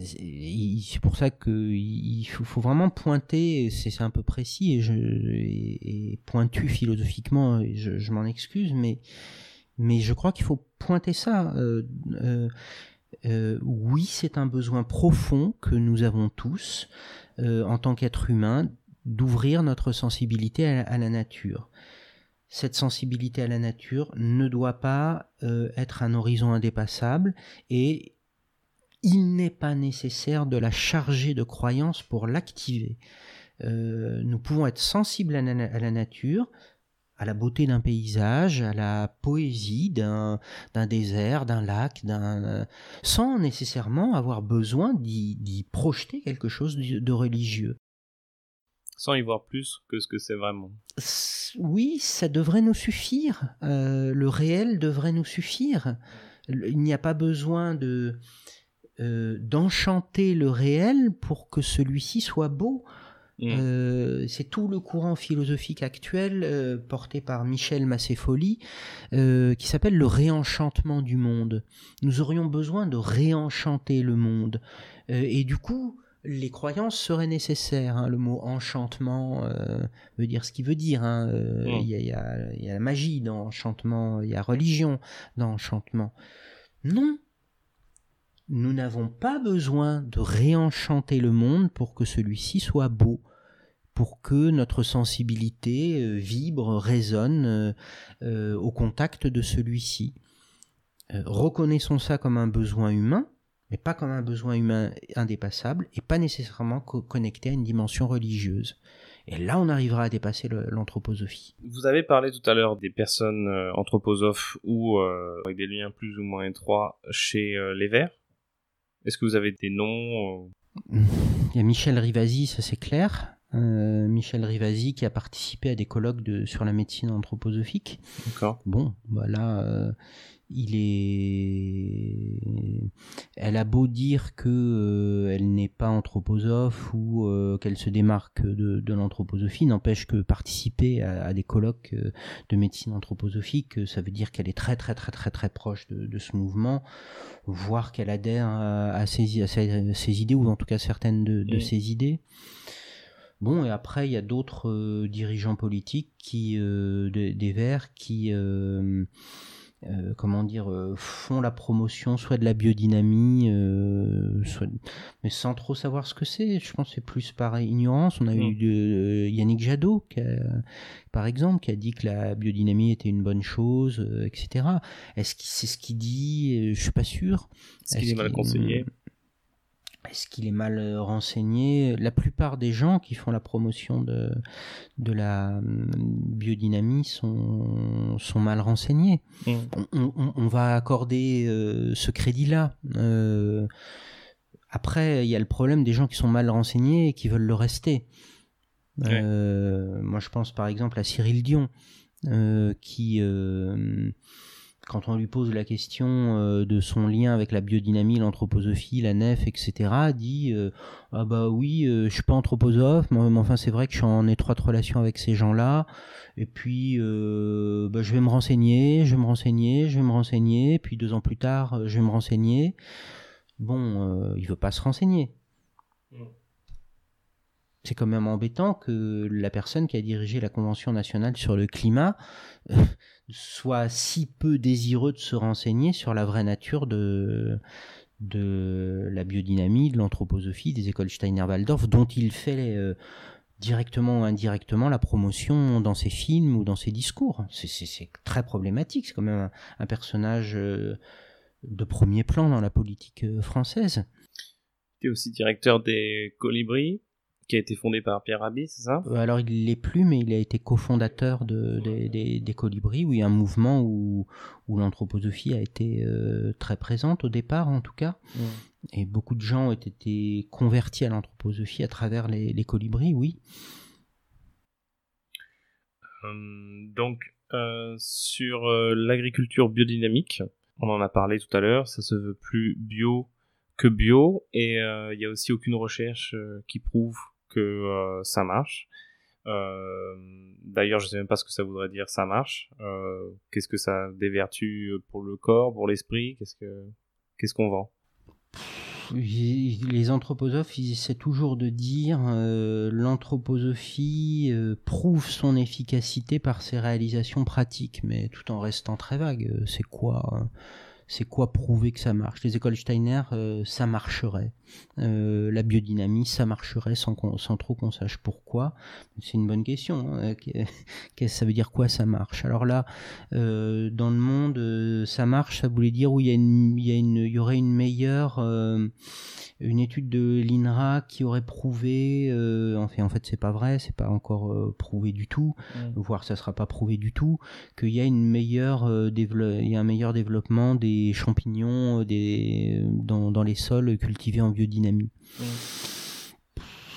C'est pour ça qu'il faut, vraiment pointer, c'est un peu précis et, je, pointu philosophiquement, et je, m'en excuse, mais, mais je crois qu'il faut pointer ça. Euh, euh, euh, oui, c'est un besoin profond que nous avons tous. Euh, en tant qu'être humain, d'ouvrir notre sensibilité à, la nature. Cette sensibilité à la nature ne doit pas euh, être un horizon indépassable et il n'est pas nécessaire de la charger de croyances pour l'activer. Euh, nous pouvons être sensibles à la, nature, à la beauté d'un paysage, à la poésie d'un désert, d'un lac, sans nécessairement avoir besoin d'y projeter quelque chose de, religieux. Sans y voir plus que ce que c'est vraiment. Oui, ça devrait nous suffire. Euh, le réel devrait nous suffire. Il n'y a pas besoin de euh, d'enchanter le réel pour que celui-ci soit beau. Mm. Euh, c'est tout le courant philosophique actuel euh, porté par Michel Massefoli euh, qui s'appelle le réenchantement du monde. Nous aurions besoin de réenchanter le monde. et du coup, les croyances seraient nécessaires. Hein. Le mot enchantement veut dire ce qu'il veut dire. Hein. Mm. Il y, a, y, a la magie dans enchantement, il y a religion dans enchantement. Non, nous n'avons pas besoin de réenchanter le monde pour que celui-ci soit beau, pour que notre sensibilité euh, vibre, résonne euh, euh, au contact de celui-ci. reconnaissons ça comme un besoin humain, mais pas comme un besoin humain indépassable et pas nécessairement connecté à une dimension religieuse. Et là, on arrivera à dépasser l'anthroposophie. Vous avez parlé tout à l'heure des personnes anthroposophes ou avec des liens plus ou moins étroits chez les Verts. Est-ce que vous avez des noms euh Il y a Michel Rivasi, ça c'est clair. Euh, Michel Rivasi qui a participé à des colloques de, sur la médecine anthroposophique. D'accord. Bon, voilà, euh, il est elle a beau dire que euh, elle n'est pas anthroposophe ou euh, qu'elle se démarque de, de l'anthroposophie n'empêche que participer à, des colloques euh, de médecine anthroposophique ça veut dire qu'elle est très très très très très proche de, de ce mouvement voire qu'elle adhère à, ses, à, ses, idées ou en tout cas certaines de, de ses idées. Bon, et après, il y a d'autres dirigeants politiques qui, des Verts qui, euh, comment dire, euh, font la promotion soit de la biodynamie, euh, mais sans trop savoir ce que c'est. Je pense que c'est plus par ignorance. On a eu de, Yannick Jadot, par exemple, qui a dit que la biodynamie était une bonne chose, etc. Est-ce que c'est ce qu'il dit? Je suis pas sûr. Est-ce qu'il est mal conseillé est-ce qu'il est mal euh, renseigné? La plupart des gens qui font la promotion de, de la hum, biodynamie sont, sont mal renseignés. Mm. On, va accorder euh, ce crédit-là. Euh, après, il y a le problème des gens qui sont mal renseignés et qui veulent le rester. moi, je pense par exemple à Cyril Dion, qui quand on lui pose la question euh, de son lien avec la biodynamie, l'anthroposophie, la nef, etc., dit euh, ah bah oui, euh, je suis pas anthroposophe, mais, enfin c'est vrai que je suis en étroite relation avec ces gens-là, et puis bah, je vais me renseigner, je vais me renseigner, je vais me renseigner, puis deux ans plus tard, je vais me renseigner. Bon, il veut pas se renseigner. Mm. C'est quand même embêtant que la personne qui a dirigé la Convention nationale sur le climat soit si peu désireux de se renseigner sur la vraie nature de, de la biodynamie, de l'anthroposophie, des écoles Steiner-Waldorf, dont il fait euh, directement ou indirectement la promotion dans ses films ou dans ses discours. C'est très problématique, c'est quand même un, personnage euh, de premier plan dans la politique euh, française. Tu es aussi directeur des Colibris qui a été fondé par Pierre Rabhi, c'est ça? Euh, Alors il l'est plus, mais il a été cofondateur de, des Colibris, oui, un mouvement où, où l'anthroposophie a été euh, très présente au départ, en tout cas. Et beaucoup de gens ont été convertis à l'anthroposophie à travers les, Colibris, oui. Euh, donc, sur l'agriculture biodynamique, on en a parlé tout à l'heure, ça se veut plus bio que bio et il n'y a aussi aucune recherche qui prouve que euh, ça marche. Euh, d'ailleurs, je sais même pas ce que ça voudrait dire ça marche. Euh, qu'est-ce que ça dévertue pour le corps, pour l'esprit? Qu'est-ce que qu'est-ce qu'on vend? Les anthroposophes, ils essaient toujours de dire l'anthroposophie prouve son efficacité par ses réalisations pratiques, mais tout en restant très vague. C'est quoi c'est quoi prouver que ça marche? Les écoles Steiner, euh, ça marcherait. Euh, la biodynamie, ça marcherait sans, sans trop qu'on sache pourquoi. C'est une bonne question. Hein. Qu'est-ce ça veut dire quoi ça marche? Alors là, euh, dans le monde, ça marche, ça voulait dire où il y, a une, il y, a une, il y aurait une meilleure une étude de l'INRA qui aurait prouvé, euh, en fait, en fait c'est pas vrai, c'est pas encore euh, prouvé du tout, voire ça sera pas prouvé du tout, qu'il y a une meilleure euh, il y a un meilleur développement des champignons des, dans, dans les sols cultivés en biodynamie.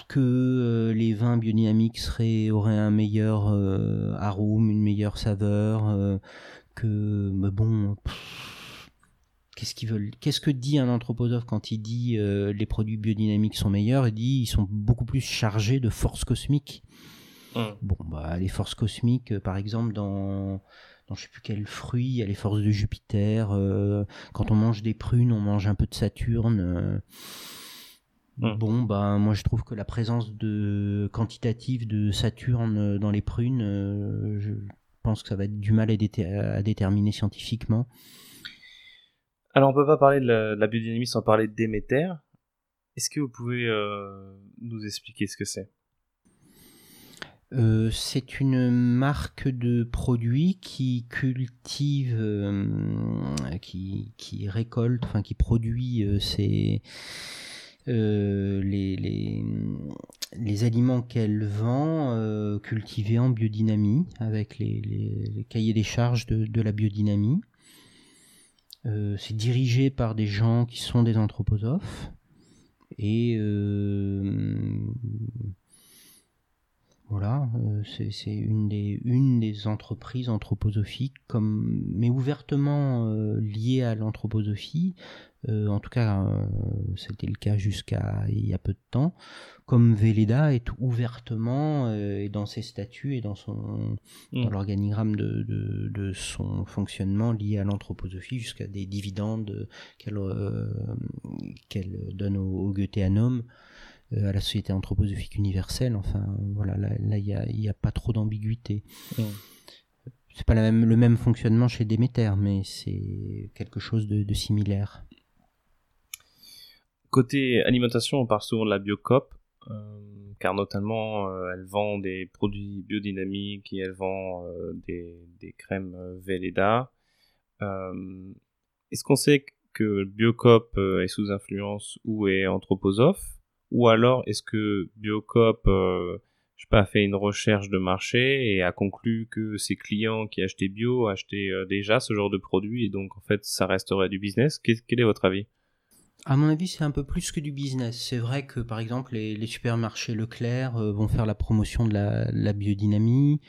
que les vins biodynamiques seraient, auraient un meilleur arôme, une meilleure saveur, que mais bon, qu'est-ce qu'ils veulent Qu'est-ce que dit un anthroposophe quand il dit euh, les produits biodynamiques sont meilleurs? Il dit ils sont beaucoup plus chargés de forces cosmiques. Bon, bah les forces cosmiques, euh, par exemple dans dans je sais plus quel fruit, il y a les forces de Jupiter. Euh, quand on mange des prunes, on mange un peu de Saturne. Bon, bah moi je trouve que la présence de quantitative de Saturne dans les prunes, je pense que ça va être du mal à déterminer scientifiquement. Alors on peut pas parler de la, biodynamie sans parler de Déméter. Est-ce que vous pouvez euh, nous expliquer ce que c'est? Euh, c'est une marque de produits qui cultive, euh, qui, qui, récolte, enfin qui produit ces, les, les, les, aliments qu'elle vend cultivés en biodynamie avec les, les, cahiers des charges de, de la biodynamie. Euh, c'est dirigé par des gens qui sont des anthroposophes. Et euh, voilà, euh, c'est une des, une des entreprises anthroposophiques, comme, mais ouvertement liées à l'anthroposophie, euh, en tout cas, euh, c'était le cas jusqu'à il y a peu de temps, comme Véleda est ouvertement euh, et dans ses statuts et dans son mm. dans l'organigramme de, de, de, son fonctionnement lié à l'anthroposophie jusqu'à des dividendes qu'elle donne au, au Goetheanum à la Société anthroposophique universelle. Enfin, voilà, là, il n'y a, y a, pas trop d'ambiguïté. Mm. C'est pas la même, le même fonctionnement chez Déméter, mais c'est quelque chose de, de similaire. Côté alimentation, on parle souvent de la Biocop, euh, car notamment euh, elle vend des produits biodynamiques et elle vend euh, des, des, crèmes Velleda. Est-ce qu'on sait que Biocop est sous influence ou est anthroposophe? Ou alors est-ce que Biocop sais pas, fait une recherche de marché et a conclu que ses clients qui achetaient bio achetaient déjà ce genre de produit et donc en fait ça resterait du business? quel est votre avis? À mon avis, c'est un peu plus que du business. C'est vrai que, par exemple, les, supermarchés Leclerc euh, vont faire la promotion de la, biodynamie.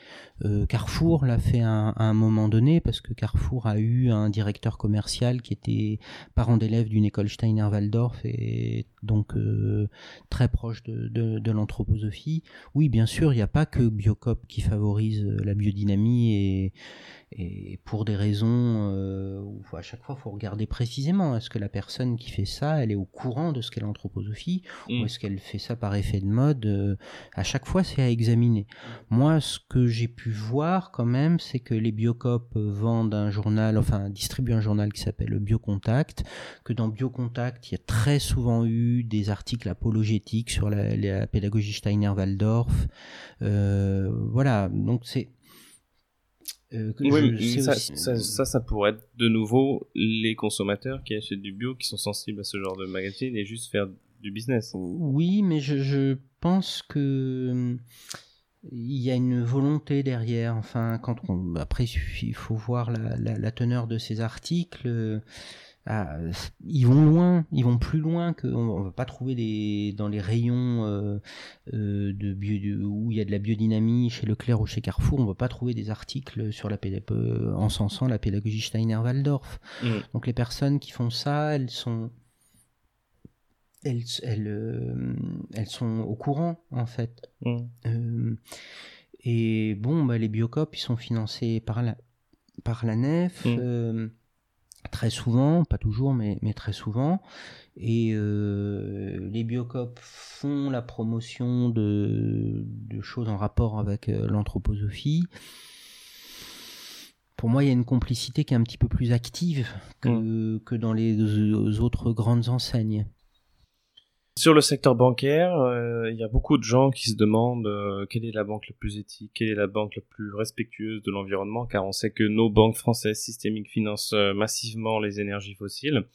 Euh, Carrefour l'a fait à, un moment donné parce que Carrefour a eu un directeur commercial qui était parent d'élève d'une école Steiner-Waldorf et donc euh, très proche de, l'anthroposophie. Oui, bien sûr, il n'y a pas que Biocop qui favorise la biodynamie et, et pour des raisons où à chaque fois, il faut regarder précisément est-ce que la personne qui fait ça elle est au courant de ce qu'est l'anthroposophie, ou mm. est-ce qu'elle fait ça par effet de mode euh, À chaque fois, c'est à examiner. Moi, ce que j'ai pu voir quand même, c'est que les Biocop vendent un journal, enfin distribuent un journal qui s'appelle Biocontact, que dans Biocontact, il y a très souvent eu des articles apologétiques sur la, pédagogie Steiner-Waldorf. Euh, voilà, donc c'est euh, oui, ça, ça, ça, pourrait être de nouveau les consommateurs qui achètent du bio, qui sont sensibles à ce genre de magazine et juste faire du business. Oui, mais je, je pense que il y a une volonté derrière. Enfin, quand on, après, il faut voir la, la, la teneur de ces articles. Ah, ils vont loin, ils vont plus loin que on, va pas trouver dans les rayons euh, euh, de, bio, où il y a de la biodynamie chez Leclerc ou chez Carrefour, on va pas trouver des articles sur la euh, encensant la pédagogie Steiner-Waldorf. Mm. Donc les personnes qui font ça, elles sont elles, elles, elles sont au courant en fait. Mm. et bon, bah, les biocop ils sont financés par la par la nef. Mm très souvent, pas toujours, mais, mais très souvent. Et euh, les biocop font la promotion de, de, choses en rapport avec euh, l'anthroposophie. Pour moi, il y a une complicité qui est un petit peu plus active que, mm. que dans les autres grandes enseignes. Sur le secteur bancaire, euh, il y a beaucoup de gens qui se demandent euh, quelle est la banque la plus éthique, quelle est la banque la plus respectueuse de l'environnement, car on sait que nos banques françaises systémiques financent euh, massivement les énergies fossiles.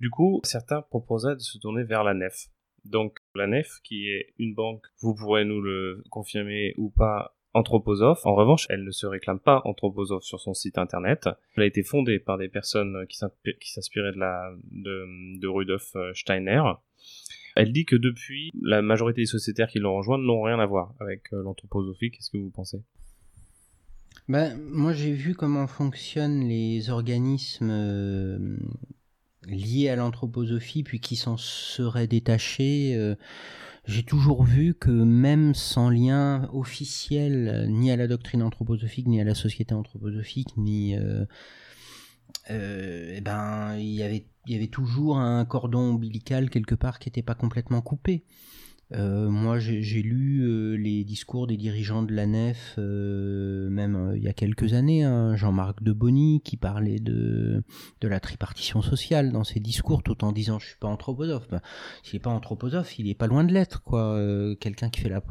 Du coup, certains proposaient de se tourner vers la NEF. Donc la NEF, qui est une banque, vous pourrez nous le confirmer ou pas, anthroposophe. En revanche, elle ne se réclame pas anthroposophe sur son site internet. Elle a été fondée par des personnes qui s'inspiraient de, Rudolf Steiner. Elle dit que depuis, la majorité des sociétaires qui l'ont rejoint n'ont rien à voir avec euh, l'anthroposophie. Qu'est-ce que vous pensez? Ben, Moi, j'ai vu comment fonctionnent les organismes euh, liés à l'anthroposophie, puis qui s'en seraient détachés. Euh, j'ai toujours vu que même sans lien officiel ni à la doctrine anthroposophique, ni à la société anthroposophique, ni eh ben, il y avait il y avait toujours un cordon ombilical quelque part qui n'était pas complètement coupé. Euh, moi, j'ai lu euh, les discours des dirigeants de la nef, même il y a quelques années, hein, Jean-Marc de Bonny, qui parlait de, de la tripartition sociale dans ses discours, tout en disant je suis pas anthroposophe. Ben, S'il n'est pas anthroposophe, il est pas loin de l'être, quoi. Quelqu'un qui fait la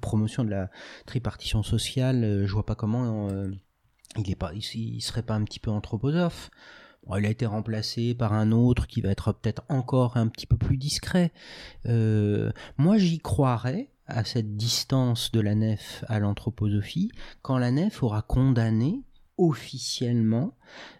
promotion de la tripartition sociale, je vois pas comment il est pas, il, serait pas un petit peu anthroposophe. il a été remplacé par un autre qui va être peut-être encore un petit peu plus discret. Euh, moi, j'y croirais à cette distance de la nef à l'anthroposophie quand la nef aura condamné officiellement,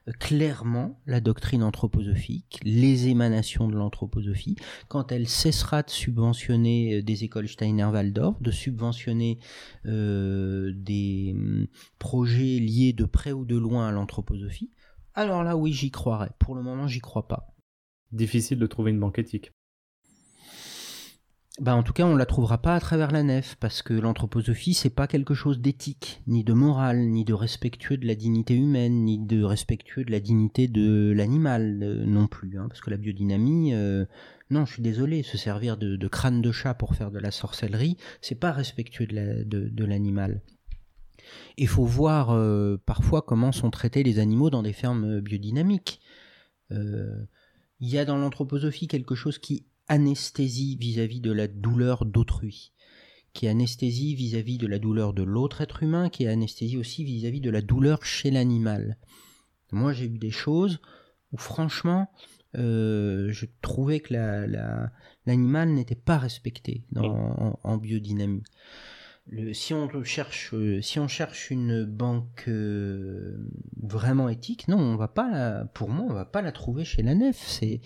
euh, clairement, la doctrine anthroposophique, les émanations de l'anthroposophie, quand elle cessera de subventionner euh, des écoles Steiner-Waldorf, de subventionner euh, des hum, projets liés de près ou de loin à l'anthroposophie, alors là oui j'y croirais. Pour le moment j'y crois pas. Difficile de trouver une banque éthique. Bah en tout cas, on la trouvera pas à travers la nef, parce que l'anthroposophie, c'est pas quelque chose d'éthique, ni de moral, ni de respectueux de la dignité humaine, ni de respectueux de la dignité de l'animal euh, non plus, hein, parce que la biodynamie, euh, non, je suis désolé, se servir de, crâne de chat pour faire de la sorcellerie, c'est pas respectueux de l'animal. Il faut voir euh, parfois comment sont traités les animaux dans des fermes biodynamiques. Il y a dans l'anthroposophie quelque chose qui anesthésie vis-à-vis de la douleur d'autrui, qui est anesthésie vis-à-vis de la douleur de l'autre être humain, qui est anesthésie aussi vis-à-vis de la douleur chez l'animal. Moi, j'ai vu des choses où, franchement, je trouvais que l'animal la, n'était pas respecté dans, en, biodynamie. Le, si, on cherche, si on cherche une banque vraiment éthique, non, on va pas la, pour moi, on va pas la trouver chez la nef. C'est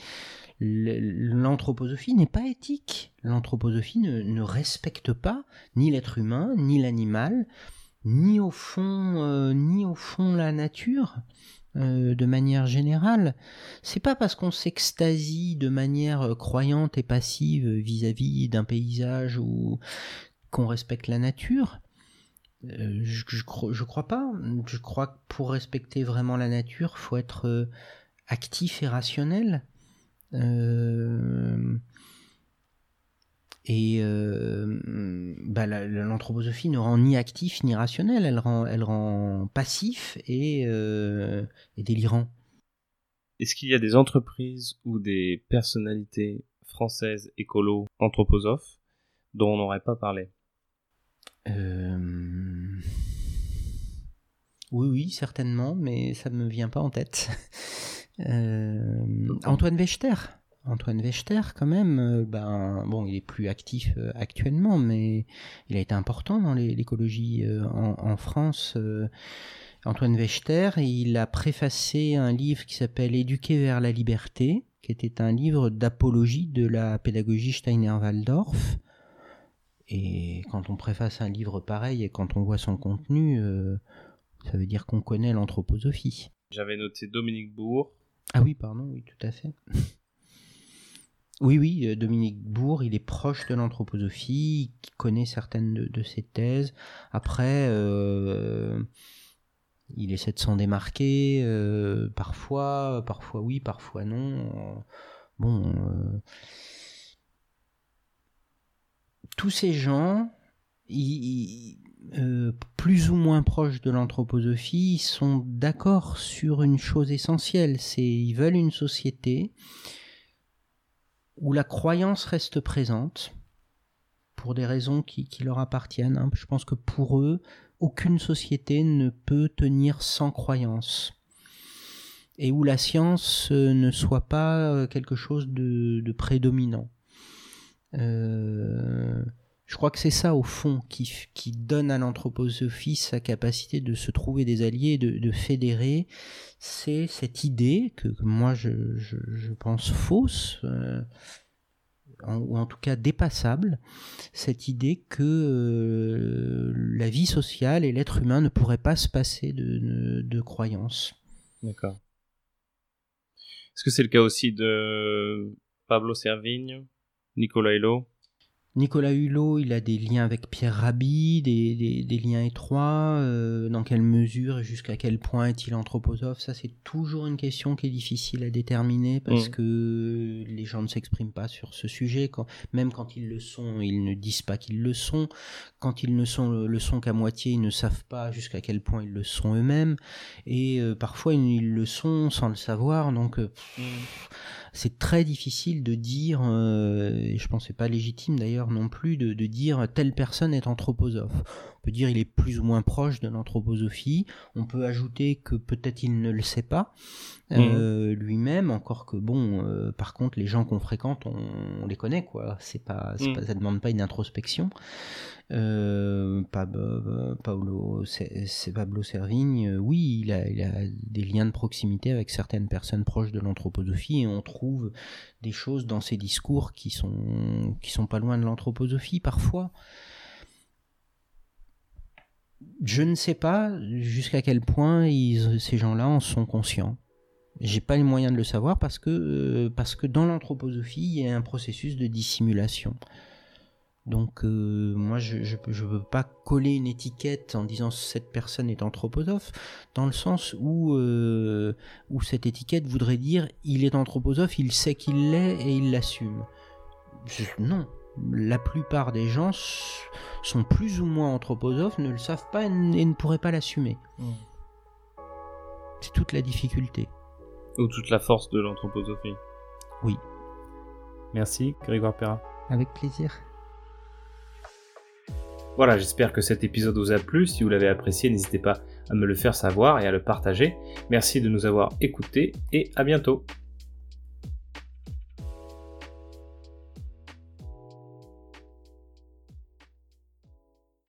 l'anthroposophie n'est pas éthique. L'anthroposophie ne, respecte pas ni l'être humain, ni l'animal, ni au fond, euh, ni au fond la nature. Euh, de manière générale, c'est pas parce qu'on s'extasie de manière euh, croyante et passive vis-à-vis d'un paysage ou qu'on respecte la nature. je, je, crois pas. Je crois que pour respecter vraiment la nature, faut être actif et rationnel. Euh, et euh, bah, l'anthroposophie ne rend ni actif ni rationnel, elle rend, elle rend passif et, euh, et délirant. Est-ce qu'il y a des entreprises ou des personnalités françaises écolo anthroposophes dont on n'aurait pas parlé? Oui, oui, certainement, mais ça ne me vient pas en tête. Euh, Antoine Wechter. Antoine Wechter, quand même, euh, ben, bon, il est plus actif euh, actuellement, mais il a été important dans l'écologie en, France. Antoine Wechter, il a préfacé un livre qui s'appelle Éduquer vers la liberté, qui était un livre d'apologie de la pédagogie Steiner-Waldorf. Et quand on préface un livre pareil et quand on voit son contenu, ça veut dire qu'on connaît l'anthroposophie. J'avais noté Dominique Bourg, ah oui, pardon, oui, tout à fait. Oui, oui, euh, Dominique Bourg, il est proche de l'anthroposophie, il connaît certaines de, ses thèses. Après, euh, il essaie de s'en démarquer, euh, parfois, parfois oui, parfois non. Bon, tous ces gens, ils, euh, plus ou moins proches de l'anthroposophie sont d'accord sur une chose essentielle, c'est ils veulent une société où la croyance reste présente pour des raisons qui, leur appartiennent. Hein. Je pense que pour eux, aucune société ne peut tenir sans croyance et où la science euh, ne soit pas euh, quelque chose de, prédominant. Je crois que c'est ça, au fond, qui, qui donne à l'anthroposophie sa capacité de se trouver des alliés, de, de fédérer. C'est cette idée que, moi je, je, je, pense fausse, euh, ou en tout cas dépassable, cette idée que euh, la vie sociale et l'être humain ne pourraient pas se passer de, de, croyances. D'accord. Est-ce que c'est le cas aussi de Pablo Servigne, Nicolas Hulot Nicolas Hulot, il a des liens avec Pierre Rabhi, des, des, liens étroits. Euh, dans quelle mesure et jusqu'à quel point est-il anthroposophe? Ça, c'est toujours une question qui est difficile à déterminer parce mm. que les gens ne s'expriment pas sur ce sujet. Quand, même quand ils le sont, ils ne disent pas qu'ils le sont. Quand ils ne sont le, sont qu'à moitié, ils ne savent pas jusqu'à quel point ils le sont eux-mêmes. Et euh, parfois, ils, le sont sans le savoir. Donc, euh, mm c'est très difficile de dire, euh, et je pense que c'est pas légitime d'ailleurs non plus, de, dire telle personne est anthroposophe. On peut dire il est plus ou moins proche de l'anthroposophie. On peut ajouter que peut-être il ne le sait pas euh, mmh. lui-même, encore que bon, euh, par contre les gens qu'on fréquente, on, les connaît quoi. C'est pas, mmh. pas, ça demande pas une introspection. Euh, Pablo, c'est Pablo Servigne, euh, oui, il a, il a, des liens de proximité avec certaines personnes proches de l'anthroposophie et on trouve des choses dans ses discours qui sont, qui sont pas loin de l'anthroposophie parfois. Je ne sais pas jusqu'à quel point ces gens-là en sont conscients. J'ai pas les moyens de le savoir parce que, euh, parce que dans l'anthroposophie, il y a un processus de dissimulation. Donc euh, moi je je, veux pas coller une étiquette en disant cette personne est anthroposophe dans le sens où euh, où cette étiquette voudrait dire il est anthroposophe, il sait qu'il l'est et il l'assume. Non, la plupart des gens sont plus ou moins anthroposophes, ne le savent pas et ne pourraient pas l'assumer. Hmm. C'est toute la difficulté. Ou toute la force de l'anthroposophie. Oui. Merci, Grégoire Perra. Avec plaisir. Voilà, j'espère que cet épisode vous a plu. Si vous l'avez apprécié, n'hésitez pas à me le faire savoir et à le partager. Merci de nous avoir écoutés et à bientôt.